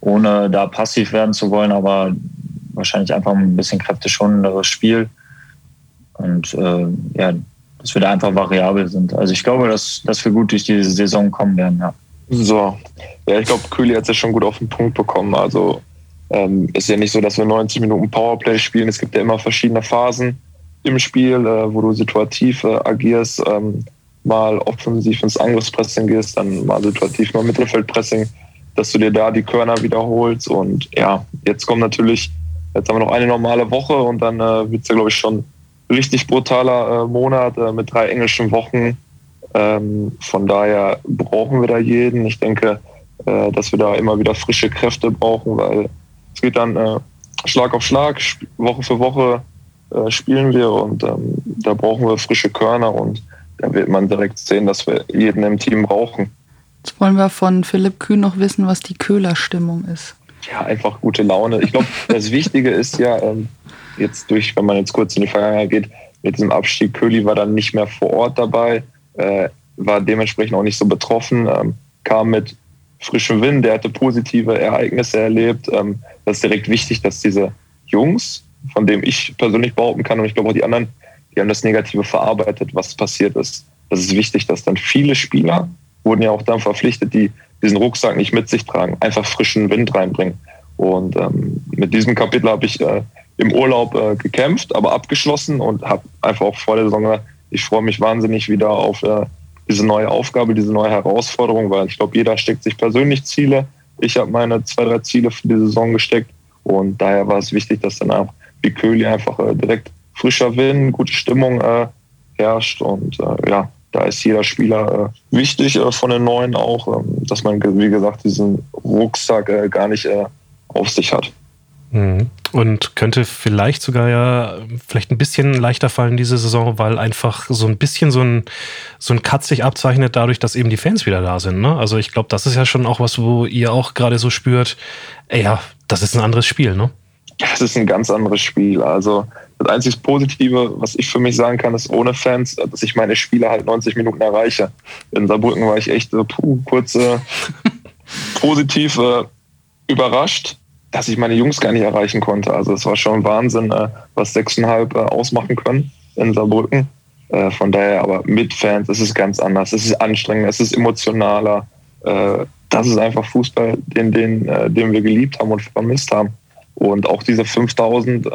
[SPEAKER 1] ohne da passiv werden zu wollen, aber wahrscheinlich einfach ein bisschen kräfteschonenderes Spiel. Und äh, ja, dass wir da einfach variabel sind. Also ich glaube, dass, dass wir gut durch diese Saison kommen werden, ja.
[SPEAKER 4] So, ja, ich glaube, Kühli hat es ja schon gut auf den Punkt bekommen. Also ähm, ist ja nicht so, dass wir 90 Minuten Powerplay spielen. Es gibt ja immer verschiedene Phasen im Spiel, äh, wo du situativ äh, agierst, ähm, mal offensiv ins Angriffspressing gehst, dann mal situativ mal Mittelfeldpressing dass du dir da die Körner wiederholst. Und ja, jetzt kommt natürlich, jetzt haben wir noch eine normale Woche und dann äh, wird es ja, glaube ich, schon richtig brutaler äh, Monat äh, mit drei englischen Wochen. Ähm, von daher brauchen wir da jeden. Ich denke, äh, dass wir da immer wieder frische Kräfte brauchen, weil es geht dann äh, Schlag auf Schlag, Woche für Woche äh, spielen wir und ähm, da brauchen wir frische Körner und da wird man direkt sehen, dass wir jeden im Team brauchen.
[SPEAKER 3] Jetzt wollen wir von Philipp Kühn noch wissen, was die Köhler-Stimmung ist.
[SPEAKER 4] Ja, einfach gute Laune. Ich glaube, das Wichtige ist ja, ähm, jetzt durch, wenn man jetzt kurz in die Vergangenheit geht, mit diesem Abstieg, Köhli war dann nicht mehr vor Ort dabei, äh, war dementsprechend auch nicht so betroffen, ähm, kam mit frischem Wind, der hatte positive Ereignisse erlebt. Ähm, das ist direkt wichtig, dass diese Jungs, von denen ich persönlich behaupten kann, und ich glaube auch die anderen, die haben das Negative verarbeitet, was passiert ist. Das ist wichtig, dass dann viele Spieler wurden ja auch dann verpflichtet, die diesen Rucksack nicht mit sich tragen, einfach frischen Wind reinbringen. Und ähm, mit diesem Kapitel habe ich äh, im Urlaub äh, gekämpft, aber abgeschlossen und habe einfach auch vor der Saison gesagt, ich freue mich wahnsinnig wieder auf äh, diese neue Aufgabe, diese neue Herausforderung, weil ich glaube, jeder steckt sich persönlich Ziele. Ich habe meine zwei, drei Ziele für die Saison gesteckt und daher war es wichtig, dass dann auch wie Köhli einfach äh, direkt frischer Wind, gute Stimmung äh, herrscht und äh, ja, da ist jeder Spieler äh, wichtig äh, von den Neuen auch, ähm, dass man, wie gesagt, diesen Rucksack äh, gar nicht äh, auf sich hat.
[SPEAKER 2] Mhm. Und könnte vielleicht sogar ja vielleicht ein bisschen leichter fallen diese Saison, weil einfach so ein bisschen so ein, so ein Cut sich abzeichnet dadurch, dass eben die Fans wieder da sind. Ne? Also ich glaube, das ist ja schon auch was, wo ihr auch gerade so spürt, ey, ja, das ist ein anderes Spiel, ne?
[SPEAKER 4] Ja, es ist ein ganz anderes Spiel. Also das einzig Positive, was ich für mich sagen kann, ist ohne Fans, dass ich meine Spiele halt 90 Minuten erreiche. In Saarbrücken war ich echt puh, kurz äh, positiv äh, überrascht, dass ich meine Jungs gar nicht erreichen konnte. Also es war schon Wahnsinn, äh, was sechseinhalb äh, ausmachen können in Saarbrücken. Äh, von daher aber mit Fans ist es ganz anders. Es ist anstrengender, es ist emotionaler. Das ist einfach Fußball, den, den, den wir geliebt haben und vermisst haben. Und auch diese 5000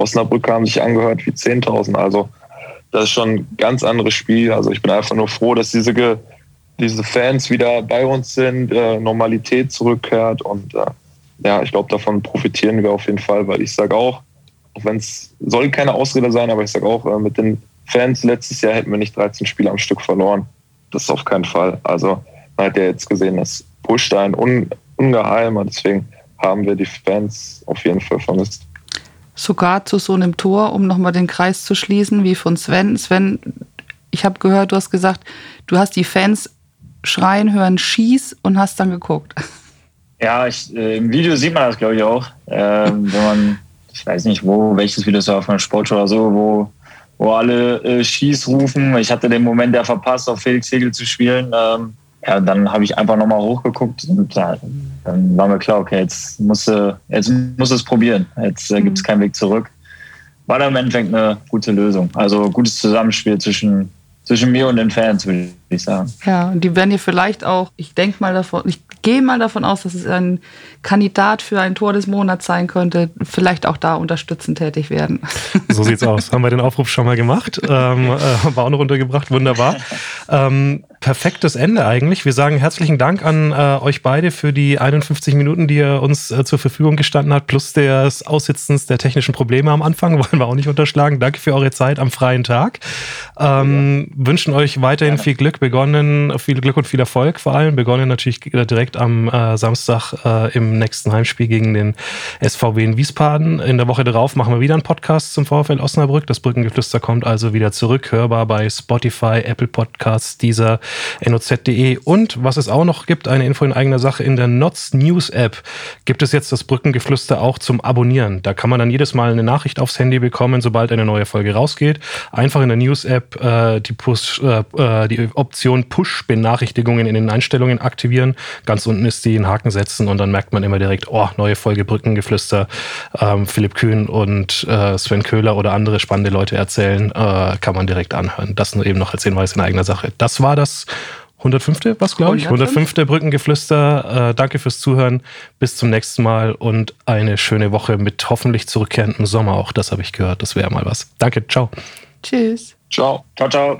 [SPEAKER 4] Osnabrück haben sich angehört wie 10.000. Also das ist schon ein ganz anderes Spiel. Also ich bin einfach nur froh, dass diese, diese Fans wieder bei uns sind, äh, Normalität zurückkehrt. Und äh, ja, ich glaube, davon profitieren wir auf jeden Fall, weil ich sage auch, auch wenn es soll keine Ausrede sein, aber ich sage auch, äh, mit den Fans letztes Jahr hätten wir nicht 13 Spiele am Stück verloren. Das ist auf keinen Fall. Also man hat ja jetzt gesehen, dass pusht ein un, ungeheimer. Deswegen haben wir die Fans auf jeden Fall vermisst.
[SPEAKER 3] Sogar zu so einem Tor, um nochmal den Kreis zu schließen, wie von Sven. Sven, ich habe gehört, du hast gesagt, du hast die Fans schreien hören, schieß und hast dann geguckt.
[SPEAKER 1] Ja, ich, äh, im Video sieht man das, glaube ich, auch. Ähm, wenn man, ich weiß nicht wo, welches Video es war, auf einem Sport oder so, wo, wo alle äh, Schieß rufen. Ich hatte den Moment ja verpasst, auf Felix Hegel zu spielen. Ähm, ja, dann habe ich einfach nochmal hochgeguckt und ja, dann war mir klar, okay, jetzt muss, jetzt muss es probieren. Jetzt äh, gibt es mhm. keinen Weg zurück. War dann im Endeffekt eine gute Lösung. Also gutes Zusammenspiel zwischen zwischen mir und den Fans, würde ich sagen.
[SPEAKER 3] Ja, und die werden hier vielleicht auch, ich denke mal davon, ich gehe mal davon aus, dass es ein Kandidat für ein Tor des Monats sein könnte, vielleicht auch da unterstützend tätig werden.
[SPEAKER 2] So sieht's aus. Haben wir den Aufruf schon mal gemacht. Ähm, äh, war auch noch untergebracht, wunderbar. Ähm, perfektes Ende eigentlich. Wir sagen herzlichen Dank an äh, euch beide für die 51 Minuten, die ihr uns äh, zur Verfügung gestanden habt, plus des Aussitzens der technischen Probleme am Anfang, wollen wir auch nicht unterschlagen. Danke für eure Zeit am freien Tag. Ähm, ja. Wünschen euch weiterhin ja. viel Glück, begonnen, viel Glück und viel Erfolg vor allem. Begonnen natürlich direkt am äh, Samstag äh, im nächsten Heimspiel gegen den SVW in Wiesbaden. In der Woche darauf machen wir wieder einen Podcast zum VfL Osnabrück. Das Brückengeflüster kommt also wieder zurück, hörbar bei Spotify, Apple Podcasts, dieser noz.de. Und was es auch noch gibt, eine Info in eigener Sache, in der Notz News App gibt es jetzt das Brückengeflüster auch zum Abonnieren. Da kann man dann jedes Mal eine Nachricht aufs Handy bekommen, sobald eine neue Folge rausgeht. Einfach in der News App äh, die, Push, äh, äh, die Option Push-Benachrichtigungen in den Einstellungen aktivieren. Ganz unten ist die in Haken setzen und dann merkt man immer direkt, oh, neue Folge Brückengeflüster. Ähm, Philipp Kühn und äh, Sven Köhler oder andere spannende Leute erzählen, äh, kann man direkt anhören. Das nur eben noch als Hinweis in eigener Sache. Das war das 105. was glaube ich? 105. Brückengeflüster. Äh, danke fürs Zuhören. Bis zum nächsten Mal und eine schöne Woche mit hoffentlich zurückkehrendem Sommer. Auch das habe ich gehört. Das wäre mal was. Danke. Ciao.
[SPEAKER 3] Tschüss.
[SPEAKER 1] Ciao. Ciao, ciao.